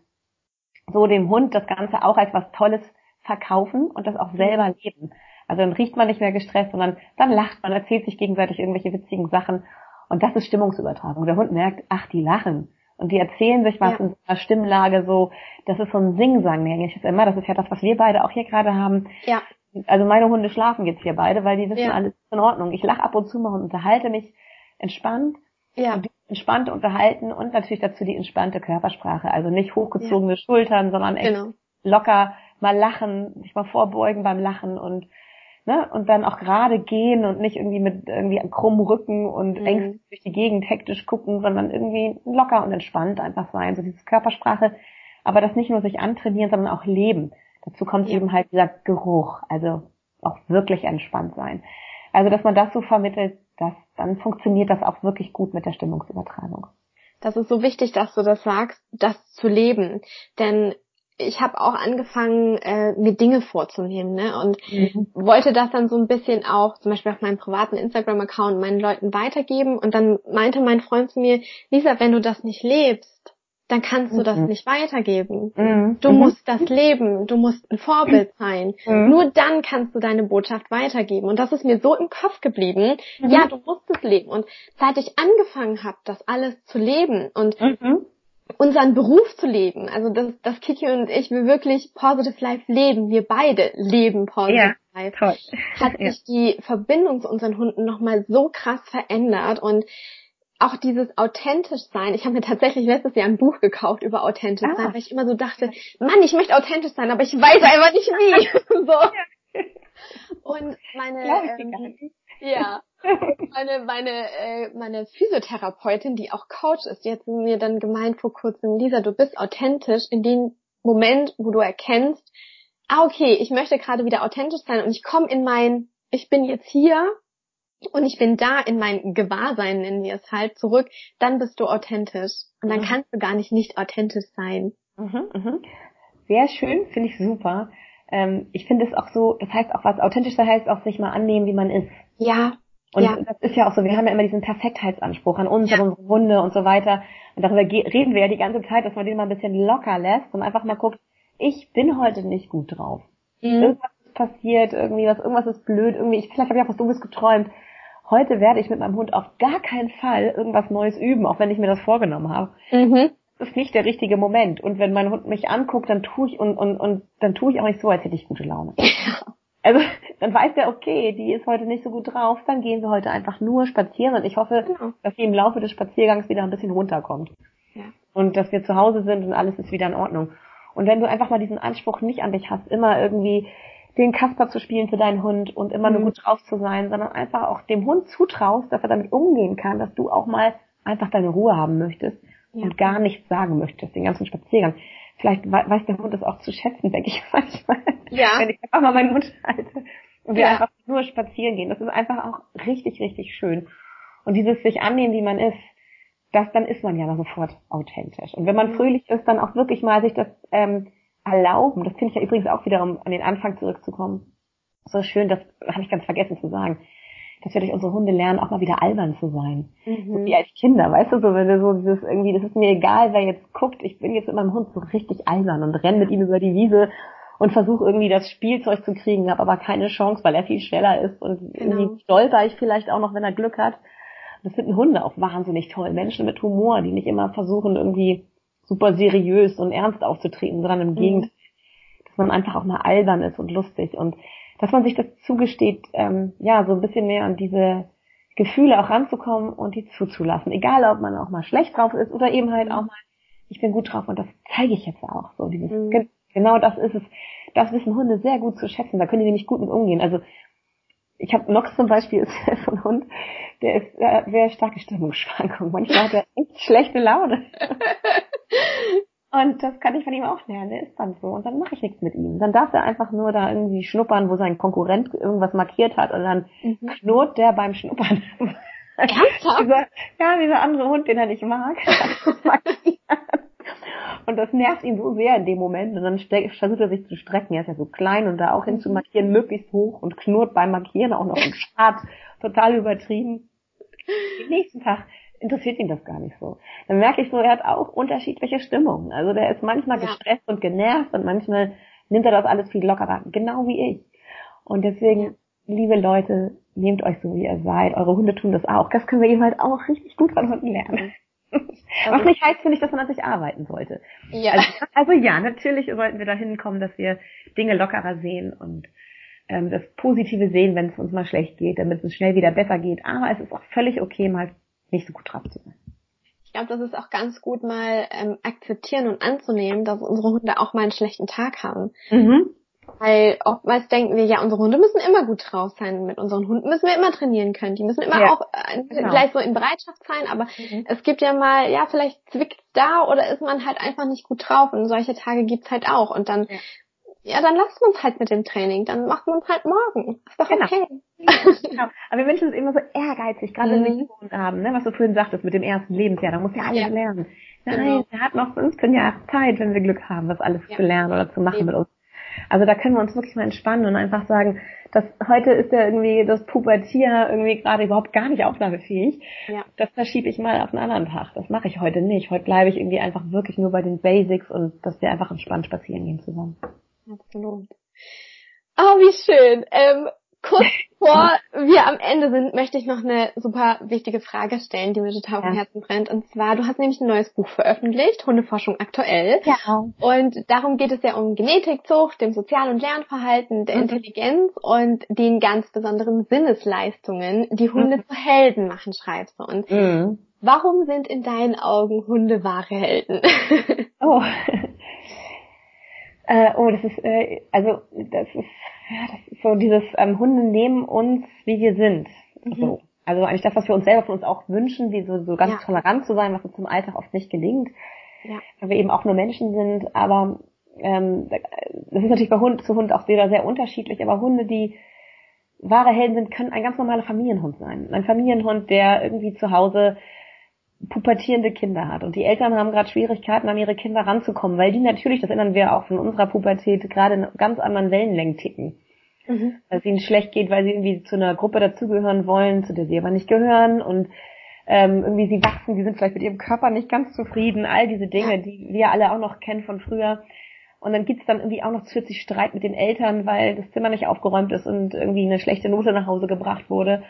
so dem Hund das Ganze auch als was Tolles verkaufen und das auch selber leben. Also dann riecht man nicht mehr gestresst, sondern dann lacht man, erzählt sich gegenseitig irgendwelche witzigen Sachen. Und das ist Stimmungsübertragung. Der Hund merkt, ach, die lachen. Und die erzählen sich was ja. in so einer Stimmlage so, das ist so ein Singsang, nenne ich es immer. Das ist ja das, was wir beide auch hier gerade haben. Ja. Also meine Hunde schlafen jetzt hier beide, weil die wissen, ja. alles ist in Ordnung. Ich lache ab und zu mal und unterhalte mich entspannt. Ja. Und entspannt unterhalten und natürlich dazu die entspannte Körpersprache. Also nicht hochgezogene ja. Schultern, sondern echt genau. locker mal lachen, sich mal vorbeugen beim Lachen und ne, und dann auch gerade gehen und nicht irgendwie mit irgendwie einem krummen Rücken und mhm. ängstlich durch die Gegend hektisch gucken, sondern irgendwie locker und entspannt einfach sein, so diese Körpersprache, aber das nicht nur sich antrainieren, sondern auch leben. Dazu kommt ja. eben halt dieser Geruch, also auch wirklich entspannt sein. Also, dass man das so vermittelt, dass dann funktioniert das auch wirklich gut mit der Stimmungsübertragung.
Das ist so wichtig, dass du das sagst, das zu leben. Denn ich habe auch angefangen, äh, mir Dinge vorzunehmen, ne? Und mhm. wollte das dann so ein bisschen auch, zum Beispiel auf meinem privaten Instagram-Account meinen Leuten weitergeben. Und dann meinte mein Freund zu mir, Lisa, wenn du das nicht lebst, dann kannst du das mhm. nicht weitergeben. Mhm. Du mhm. musst das leben, du musst ein Vorbild sein. Mhm. Nur dann kannst du deine Botschaft weitergeben. Und das ist mir so im Kopf geblieben. Mhm. Ja, du musst es leben. Und seit ich angefangen habe, das alles zu leben und unseren Beruf zu leben. Also dass, dass Kiki und ich, wir wirklich Positive Life leben. Wir beide leben Positive ja, Life. Toll. Hat ja. sich die Verbindung zu unseren Hunden nochmal so krass verändert und auch dieses authentisch sein. Ich habe mir tatsächlich letztes Jahr ein Buch gekauft über authentisch ah. sein, weil ich immer so dachte, Mann, ich möchte authentisch sein, aber ich weiß einfach nicht wie. so. Und meine ähm, ja, meine, meine, äh, meine Physiotherapeutin, die auch Coach ist, die hat mir dann gemeint vor kurzem, Lisa, du bist authentisch in dem Moment, wo du erkennst, ah, okay, ich möchte gerade wieder authentisch sein und ich komme in mein, ich bin jetzt hier und ich bin da in mein Gewahrsein, nennen wir es halt, zurück, dann bist du authentisch. Und dann mhm. kannst du gar nicht nicht authentisch sein.
Mhm, mhm. Sehr schön, finde ich super. Ähm, ich finde es auch so, das heißt auch was, authentisch heißt auch sich mal annehmen, wie man ist.
Ja,
und ja. das ist ja auch so, wir haben ja immer diesen Perfektheitsanspruch an uns, ja. an unsere Hunde und so weiter. Und darüber reden wir ja die ganze Zeit, dass man den mal ein bisschen locker lässt und einfach mal guckt, ich bin heute nicht gut drauf. Mhm. Irgendwas ist passiert, irgendwie was, irgendwas ist blöd, irgendwie, ich, vielleicht habe ich auch was Dummes geträumt. Heute werde ich mit meinem Hund auf gar keinen Fall irgendwas Neues üben, auch wenn ich mir das vorgenommen habe. Mhm. Das ist nicht der richtige Moment. Und wenn mein Hund mich anguckt, dann tue ich und, und, und dann tue ich auch nicht so, als hätte ich gute Laune. Ja. Also dann weiß der, okay, die ist heute nicht so gut drauf, dann gehen wir heute einfach nur spazieren und ich hoffe, genau. dass sie im Laufe des Spaziergangs wieder ein bisschen runterkommt. Ja. Und dass wir zu Hause sind und alles ist wieder in Ordnung. Und wenn du einfach mal diesen Anspruch nicht an dich hast, immer irgendwie den Kasper zu spielen für deinen Hund und immer mhm. nur gut drauf zu sein, sondern einfach auch dem Hund zutraust, dass er damit umgehen kann, dass du auch mal einfach deine Ruhe haben möchtest ja. und gar nichts sagen möchtest, den ganzen Spaziergang vielleicht weiß der Hund das auch zu schätzen, denke ich manchmal. Ja. Wenn ich einfach mal meinen Mund halte und wir ja. einfach nur spazieren gehen. Das ist einfach auch richtig, richtig schön. Und dieses sich annehmen, wie man ist, das, dann ist man ja sofort authentisch. Und wenn man fröhlich ist, dann auch wirklich mal sich das ähm, erlauben. Das finde ich ja übrigens auch wieder, um an den Anfang zurückzukommen. So schön, das habe ich ganz vergessen zu sagen dass wir durch unsere Hunde lernen, auch mal wieder albern zu sein. Mhm. So wie als Kinder, weißt du, so wenn du so dieses irgendwie, das ist mir egal, wer jetzt guckt, ich bin jetzt mit meinem Hund so richtig albern und renne mit ihm über die Wiese und versuche irgendwie das Spielzeug zu kriegen, habe aber keine Chance, weil er viel schneller ist und genau. irgendwie stolper ich vielleicht auch noch, wenn er Glück hat. Das finden Hunde auch wahnsinnig toll. Menschen mit Humor, die nicht immer versuchen, irgendwie super seriös und ernst aufzutreten, sondern im mhm. Gegenteil, dass man einfach auch mal albern ist und lustig und dass man sich das zugesteht, ähm, ja, so ein bisschen mehr an diese Gefühle auch ranzukommen und die zuzulassen. Egal, ob man auch mal schlecht drauf ist oder eben halt auch mal, ich bin gut drauf und das zeige ich jetzt auch so. Dieses, mhm. Genau das ist es. Das wissen Hunde sehr gut zu schätzen. Da können die nämlich gut mit umgehen. Also ich habe Nox zum Beispiel ist so ein Hund, der ist äh, sehr starke Stimmungsschwankungen. Manchmal hat er echt schlechte Laune. Und das kann ich von ihm auch lernen. Der ist dann so. Und dann mache ich nichts mit ihm. Dann darf er einfach nur da irgendwie schnuppern, wo sein Konkurrent irgendwas markiert hat. Und dann mhm. knurrt der beim Schnuppern.
Ernsthaft?
dieser, ja, dieser andere Hund, den er nicht mag. und das nervt ihn so sehr in dem Moment. Und dann versucht er sich zu strecken. Er ist ja so klein und da auch hin zu mhm. markieren, möglichst hoch und knurrt beim Markieren auch noch und schart. Total übertrieben. Den nächsten Tag interessiert ihn das gar nicht so. Dann merke ich so, er hat auch unterschiedliche Stimmungen. Also der ist manchmal ja. gestresst und genervt und manchmal nimmt er das alles viel lockerer, genau wie ich. Und deswegen, liebe Leute, nehmt euch so, wie ihr seid. Eure Hunde tun das auch. Das können wir eben halt auch richtig gut von Hunden lernen. Also, Was nicht heißt, finde ich, dass man an sich arbeiten sollte. Ja. Also, also ja, natürlich sollten wir dahin kommen, dass wir Dinge lockerer sehen und ähm, das Positive sehen, wenn es uns mal schlecht geht, damit es uns schnell wieder besser geht. Aber es ist auch völlig okay, mal nicht so gut drauf zu sein.
Ich glaube, das ist auch ganz gut mal ähm, akzeptieren und anzunehmen, dass unsere Hunde auch mal einen schlechten Tag haben. Mhm. Weil oftmals denken wir, ja, unsere Hunde müssen immer gut drauf sein. Mit unseren Hunden müssen wir immer trainieren können. Die müssen immer ja, auch äh, genau. gleich so in Bereitschaft sein. Aber mhm. es gibt ja mal, ja, vielleicht zwickt da oder ist man halt einfach nicht gut drauf. Und solche Tage gibt's halt auch. Und dann ja ja, dann lasst man es halt mit dem Training. Dann macht man es halt morgen. Ist doch genau. okay.
genau. Aber wir Menschen sind immer so ehrgeizig, gerade wenn wir mhm. Jugend haben, ne? was du vorhin sagtest mit dem ersten Lebensjahr. Da muss ja alles ja. lernen. Nein, genau. er hat noch 15 Jahre Zeit, wenn wir Glück haben, das alles ja. zu lernen oder zu machen Eben. mit uns. Also da können wir uns wirklich mal entspannen und einfach sagen, dass heute ist ja irgendwie das Pubertier irgendwie gerade überhaupt gar nicht aufnahmefähig. Ja. Das verschiebe ich mal auf einen anderen Tag. Das mache ich heute nicht. Heute bleibe ich irgendwie einfach wirklich nur bei den Basics und dass wir einfach entspannt spazieren gehen zusammen.
Absolut. Oh, wie schön. Ähm, kurz vor wir am Ende sind, möchte ich noch eine super wichtige Frage stellen, die mir total auf dem Herzen brennt. Und zwar, du hast nämlich ein neues Buch veröffentlicht, Hundeforschung aktuell. Ja. Und darum geht es ja um Genetikzucht, dem Sozial- und Lernverhalten, der mhm. Intelligenz und den ganz besonderen Sinnesleistungen, die Hunde mhm. zu Helden machen, schreibst du. Und mhm. warum sind in deinen Augen Hunde wahre Helden?
oh. Äh, oh, das ist, äh, also das ist, ja, das ist so dieses ähm, Hunde nehmen uns, wie wir sind. Mhm. So. Also eigentlich das, was wir uns selber von uns auch wünschen, wie so, so ganz ja. tolerant zu sein, was uns im Alltag oft nicht gelingt. Ja. Weil wir eben auch nur Menschen sind, aber ähm, das ist natürlich bei Hund zu Hund auch wieder sehr unterschiedlich, aber Hunde, die wahre Helden sind, können ein ganz normaler Familienhund sein. Ein Familienhund, der irgendwie zu Hause pubertierende Kinder hat. Und die Eltern haben gerade Schwierigkeiten, an ihre Kinder ranzukommen, weil die natürlich, das erinnern wir auch von unserer Pubertät, gerade in ganz anderen Wellenlängen ticken. Mhm. Weil es ihnen schlecht geht, weil sie irgendwie zu einer Gruppe dazugehören wollen, zu der sie aber nicht gehören und ähm, irgendwie sie wachsen, sie sind vielleicht mit ihrem Körper nicht ganz zufrieden, all diese Dinge, die wir alle auch noch kennen von früher. Und dann gibt's dann irgendwie auch noch zusätzlich Streit mit den Eltern, weil das Zimmer nicht aufgeräumt ist und irgendwie eine schlechte Note nach Hause gebracht wurde.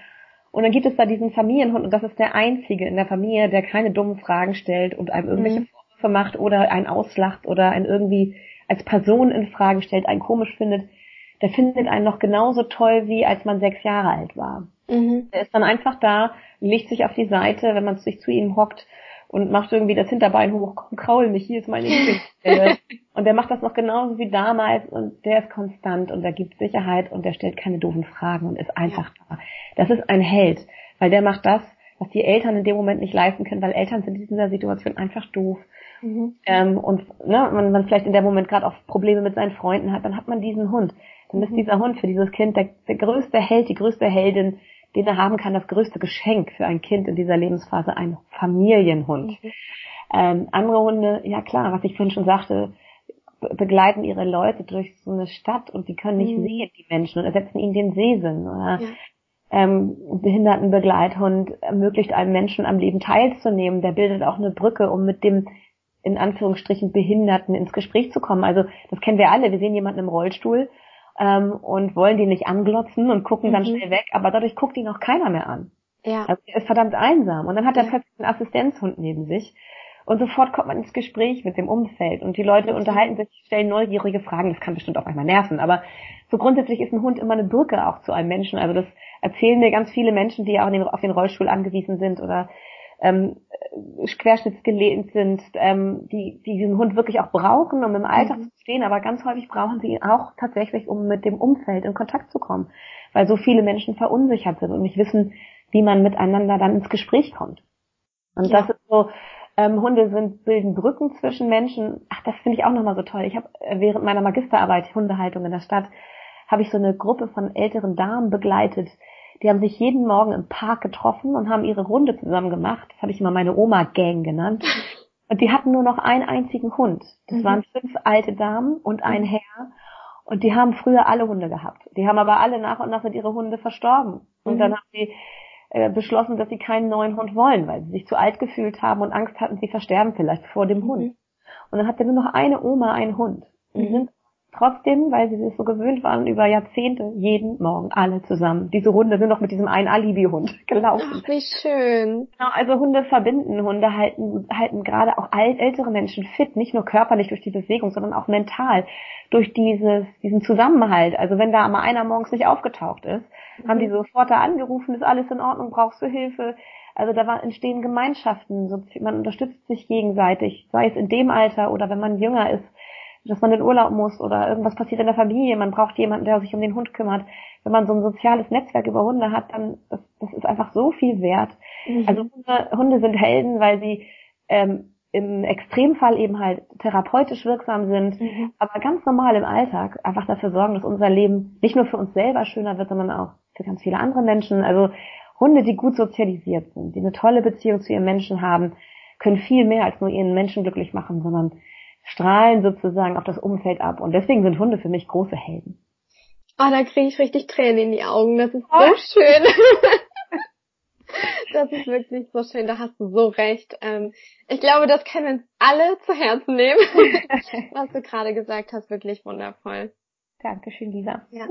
Und dann gibt es da diesen Familienhund und das ist der einzige in der Familie, der keine dummen Fragen stellt und einem irgendwelche mhm. Vorwürfe macht oder einen auslacht oder einen irgendwie als Person in Frage stellt, einen komisch findet. Der findet einen noch genauso toll, wie als man sechs Jahre alt war. Mhm. Der ist dann einfach da, legt sich auf die Seite, wenn man sich zu ihm hockt und macht irgendwie das Hinterbein hoch, komm, kraul mich, hier ist meine Lieblingsstelle. und der macht das noch genauso wie damals und der ist konstant und der gibt Sicherheit und der stellt keine doofen Fragen und ist einfach da. Das ist ein Held, weil der macht das, was die Eltern in dem Moment nicht leisten können, weil Eltern sind in dieser Situation einfach doof. Mhm. Ähm, und ne, man, man vielleicht in dem Moment gerade auch Probleme mit seinen Freunden hat, dann hat man diesen Hund. Dann ist mhm. dieser Hund für dieses Kind der, der größte Held, die größte Heldin, den er haben kann, das größte Geschenk für ein Kind in dieser Lebensphase, ein Familienhund. Mhm. Ähm, andere Hunde, ja klar, was ich vorhin schon sagte, begleiten ihre Leute durch so eine Stadt und die können nicht mhm. sehen, die Menschen, und ersetzen ihnen den Sehsinn. Oder ja. ähm, Behindertenbegleithund ermöglicht einem Menschen am Leben teilzunehmen. Der bildet auch eine Brücke, um mit dem in Anführungsstrichen Behinderten ins Gespräch zu kommen. Also das kennen wir alle. Wir sehen jemanden im Rollstuhl ähm, und wollen die nicht anglotzen und gucken mhm. dann schnell weg, aber dadurch guckt ihn auch keiner mehr an. Ja. Also er ist verdammt einsam. Und dann hat er ja. plötzlich einen Assistenzhund neben sich. Und sofort kommt man ins Gespräch mit dem Umfeld und die Leute unterhalten sich, stellen neugierige Fragen. Das kann bestimmt auch manchmal nerven, aber so grundsätzlich ist ein Hund immer eine Brücke auch zu einem Menschen. Also das erzählen mir ganz viele Menschen, die auch auf den Rollstuhl angewiesen sind oder ähm, querschnittsgelähmt sind, ähm, die, die diesen Hund wirklich auch brauchen, um im Alltag mhm. zu stehen, aber ganz häufig brauchen sie ihn auch tatsächlich, um mit dem Umfeld in Kontakt zu kommen, weil so viele Menschen verunsichert sind und nicht wissen, wie man miteinander dann ins Gespräch kommt. Und ja. das ist so, ähm, Hunde sind, bilden Brücken zwischen Menschen. Ach, das finde ich auch nochmal so toll. Ich habe äh, während meiner Magisterarbeit Hundehaltung in der Stadt, habe ich so eine Gruppe von älteren Damen begleitet, die haben sich jeden Morgen im Park getroffen und haben ihre Runde zusammen gemacht. Das habe ich immer meine Oma-Gang genannt. Und die hatten nur noch einen einzigen Hund. Das mhm. waren fünf alte Damen und ein mhm. Herr. Und die haben früher alle Hunde gehabt. Die haben aber alle nach und nach sind ihre Hunde verstorben. Und mhm. dann haben sie äh, beschlossen, dass sie keinen neuen Hund wollen, weil sie sich zu alt gefühlt haben und Angst hatten, sie versterben vielleicht vor dem Hund. Mhm. Und dann hatte nur noch eine Oma einen Hund. Und die mhm. sind Trotzdem, weil sie sich so gewöhnt waren, über Jahrzehnte jeden Morgen alle zusammen. Diese Runde sind noch mit diesem einen Alibi-Hund gelaufen.
Ach, wie schön.
Genau, also Hunde verbinden. Hunde halten, halten gerade auch ältere Menschen fit, nicht nur körperlich durch die Bewegung, sondern auch mental durch dieses, diesen Zusammenhalt. Also wenn da mal einer morgens nicht aufgetaucht ist, mhm. haben die sofort da angerufen, ist alles in Ordnung, brauchst du Hilfe? Also da entstehen Gemeinschaften, man unterstützt sich gegenseitig, sei es in dem Alter oder wenn man jünger ist dass man in Urlaub muss oder irgendwas passiert in der Familie, man braucht jemanden, der sich um den Hund kümmert. Wenn man so ein soziales Netzwerk über Hunde hat, dann das, das ist einfach so viel wert. Mhm. Also Hunde, Hunde sind Helden, weil sie ähm, im Extremfall eben halt therapeutisch wirksam sind, mhm. aber ganz normal im Alltag einfach dafür sorgen, dass unser Leben nicht nur für uns selber schöner wird, sondern auch für ganz viele andere Menschen. Also Hunde, die gut sozialisiert sind, die eine tolle Beziehung zu ihren Menschen haben, können viel mehr als nur ihren Menschen glücklich machen, sondern strahlen sozusagen auf das Umfeld ab. Und deswegen sind Hunde für mich große Helden.
Ah, oh, da kriege ich richtig Tränen in die Augen. Das ist oh. so schön. das ist wirklich so schön. Da hast du so recht. Ähm, ich glaube, das können wir uns alle zu Herzen nehmen. Was du gerade gesagt hast, wirklich wundervoll.
Dankeschön, Lisa.
Ja.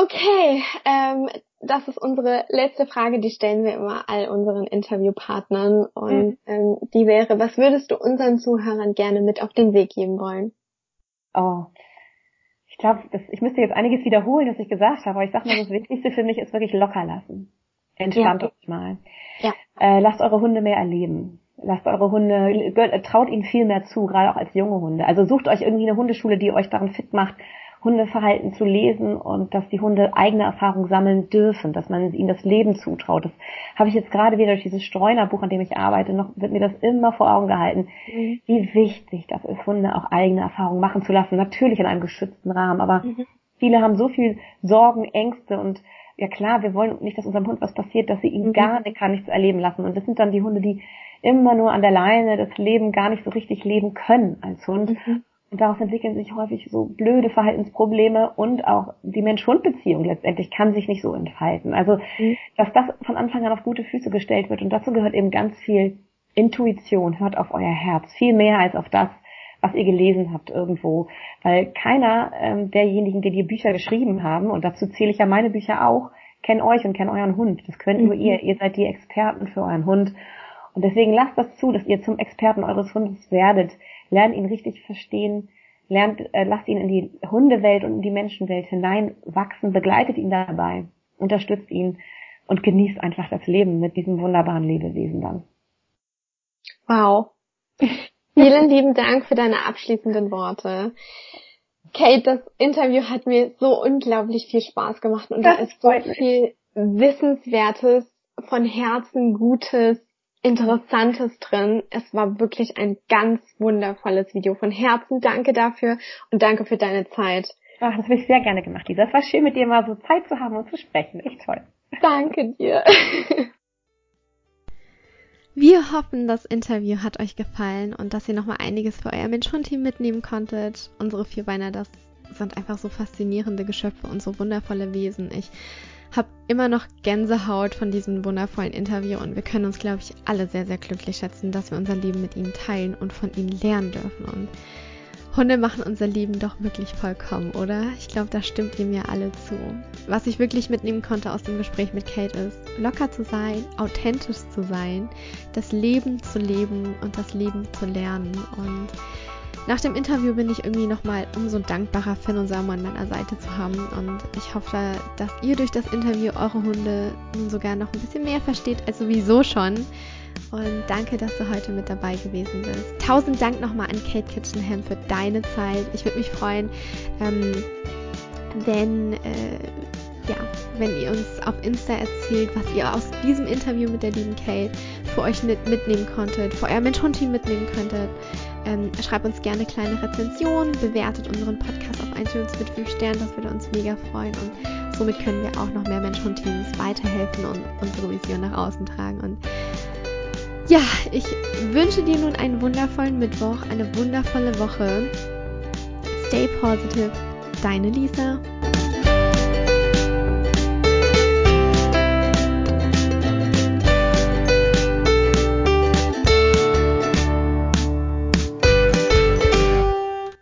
Okay, ähm, das ist unsere letzte Frage, die stellen wir immer all unseren Interviewpartnern. Und mhm. ähm, die wäre, was würdest du unseren Zuhörern gerne mit auf den Weg geben wollen?
Oh, ich glaube, ich müsste jetzt einiges wiederholen, was ich gesagt habe, aber ich sag mal, das Wichtigste für mich ist wirklich locker lassen. Entspannt ja. euch mal. Ja. Äh, lasst eure Hunde mehr erleben. Lasst eure Hunde, traut ihnen viel mehr zu, gerade auch als junge Hunde. Also sucht euch irgendwie eine Hundeschule, die euch daran fit macht, Hundeverhalten zu lesen und dass die Hunde eigene Erfahrungen sammeln dürfen, dass man ihnen das Leben zutraut. Das habe ich jetzt gerade wieder durch dieses Streunerbuch, an dem ich arbeite, noch wird mir das immer vor Augen gehalten, mhm. wie wichtig das ist, Hunde auch eigene Erfahrungen machen zu lassen. Natürlich in einem geschützten Rahmen, aber mhm. viele haben so viel Sorgen, Ängste und ja klar, wir wollen nicht, dass unserem Hund was passiert, dass sie ihn mhm. gar nicht, gar nichts erleben lassen. Und das sind dann die Hunde, die immer nur an der Leine das Leben gar nicht so richtig leben können als Hund. Mhm. Und daraus entwickeln sich häufig so blöde Verhaltensprobleme und auch die Mensch-Hund-Beziehung letztendlich kann sich nicht so entfalten. Also, mhm. dass das von Anfang an auf gute Füße gestellt wird und dazu gehört eben ganz viel Intuition, hört auf euer Herz, viel mehr als auf das, was ihr gelesen habt irgendwo. Weil keiner ähm, derjenigen, die die Bücher geschrieben haben, und dazu zähle ich ja meine Bücher auch, kennt euch und kennt euren Hund. Das könnt nur mhm. ihr. Ihr seid die Experten für euren Hund. Und deswegen lasst das zu, dass ihr zum Experten eures Hundes werdet lernt ihn richtig verstehen, lernt, äh, lasst ihn in die Hundewelt und in die Menschenwelt hineinwachsen, begleitet ihn dabei, unterstützt ihn und genießt einfach das Leben mit diesem wunderbaren Lebewesen dann.
Wow. Vielen lieben Dank für deine abschließenden Worte. Kate, das Interview hat mir so unglaublich viel Spaß gemacht und das da ist so viel Wissenswertes, von Herzen Gutes, Interessantes drin. Es war wirklich ein ganz wundervolles Video. Von Herzen danke dafür und danke für deine Zeit.
Ach, das habe ich sehr gerne gemacht, Lisa. Es war schön, mit dir mal so Zeit zu haben und zu sprechen. Echt toll.
Danke dir. Wir hoffen, das Interview hat euch gefallen und dass ihr nochmal einiges für euer Mensch-Hund-Team mitnehmen konntet. Unsere Vierbeiner, das sind einfach so faszinierende Geschöpfe und so wundervolle Wesen. Ich habe immer noch Gänsehaut von diesem wundervollen Interview und wir können uns, glaube ich, alle sehr, sehr glücklich schätzen, dass wir unser Leben mit ihnen teilen und von ihnen lernen dürfen. Und Hunde machen unser Leben doch wirklich vollkommen, oder? Ich glaube, da stimmt ihr mir alle zu. Was ich wirklich mitnehmen konnte aus dem Gespräch mit Kate ist, locker zu sein, authentisch zu sein, das Leben zu leben und das Leben zu lernen. Und nach dem Interview bin ich irgendwie nochmal umso dankbarer, Finn und Samu an meiner Seite zu haben. Und ich hoffe, dass ihr durch das Interview eure Hunde nun sogar noch ein bisschen mehr versteht als sowieso schon. Und danke, dass du heute mit dabei gewesen bist. Tausend Dank nochmal an Kate Kitchenham für deine Zeit. Ich würde mich freuen, ähm, wenn, äh, ja, wenn ihr uns auf Insta erzählt, was ihr aus diesem Interview mit der lieben Kate für euch mitnehmen konntet, für euer Mensch-Hund-Team mitnehmen könntet. Ähm, schreibt uns gerne kleine Rezensionen, bewertet unseren Podcast auf iTunes mit 5 Sternen, das würde uns mega freuen und somit können wir auch noch mehr Mensch-Hund-Teams weiterhelfen und unsere Vision nach außen tragen. Und ja, ich wünsche dir nun einen wundervollen Mittwoch, eine wundervolle Woche. Stay positive, deine Lisa.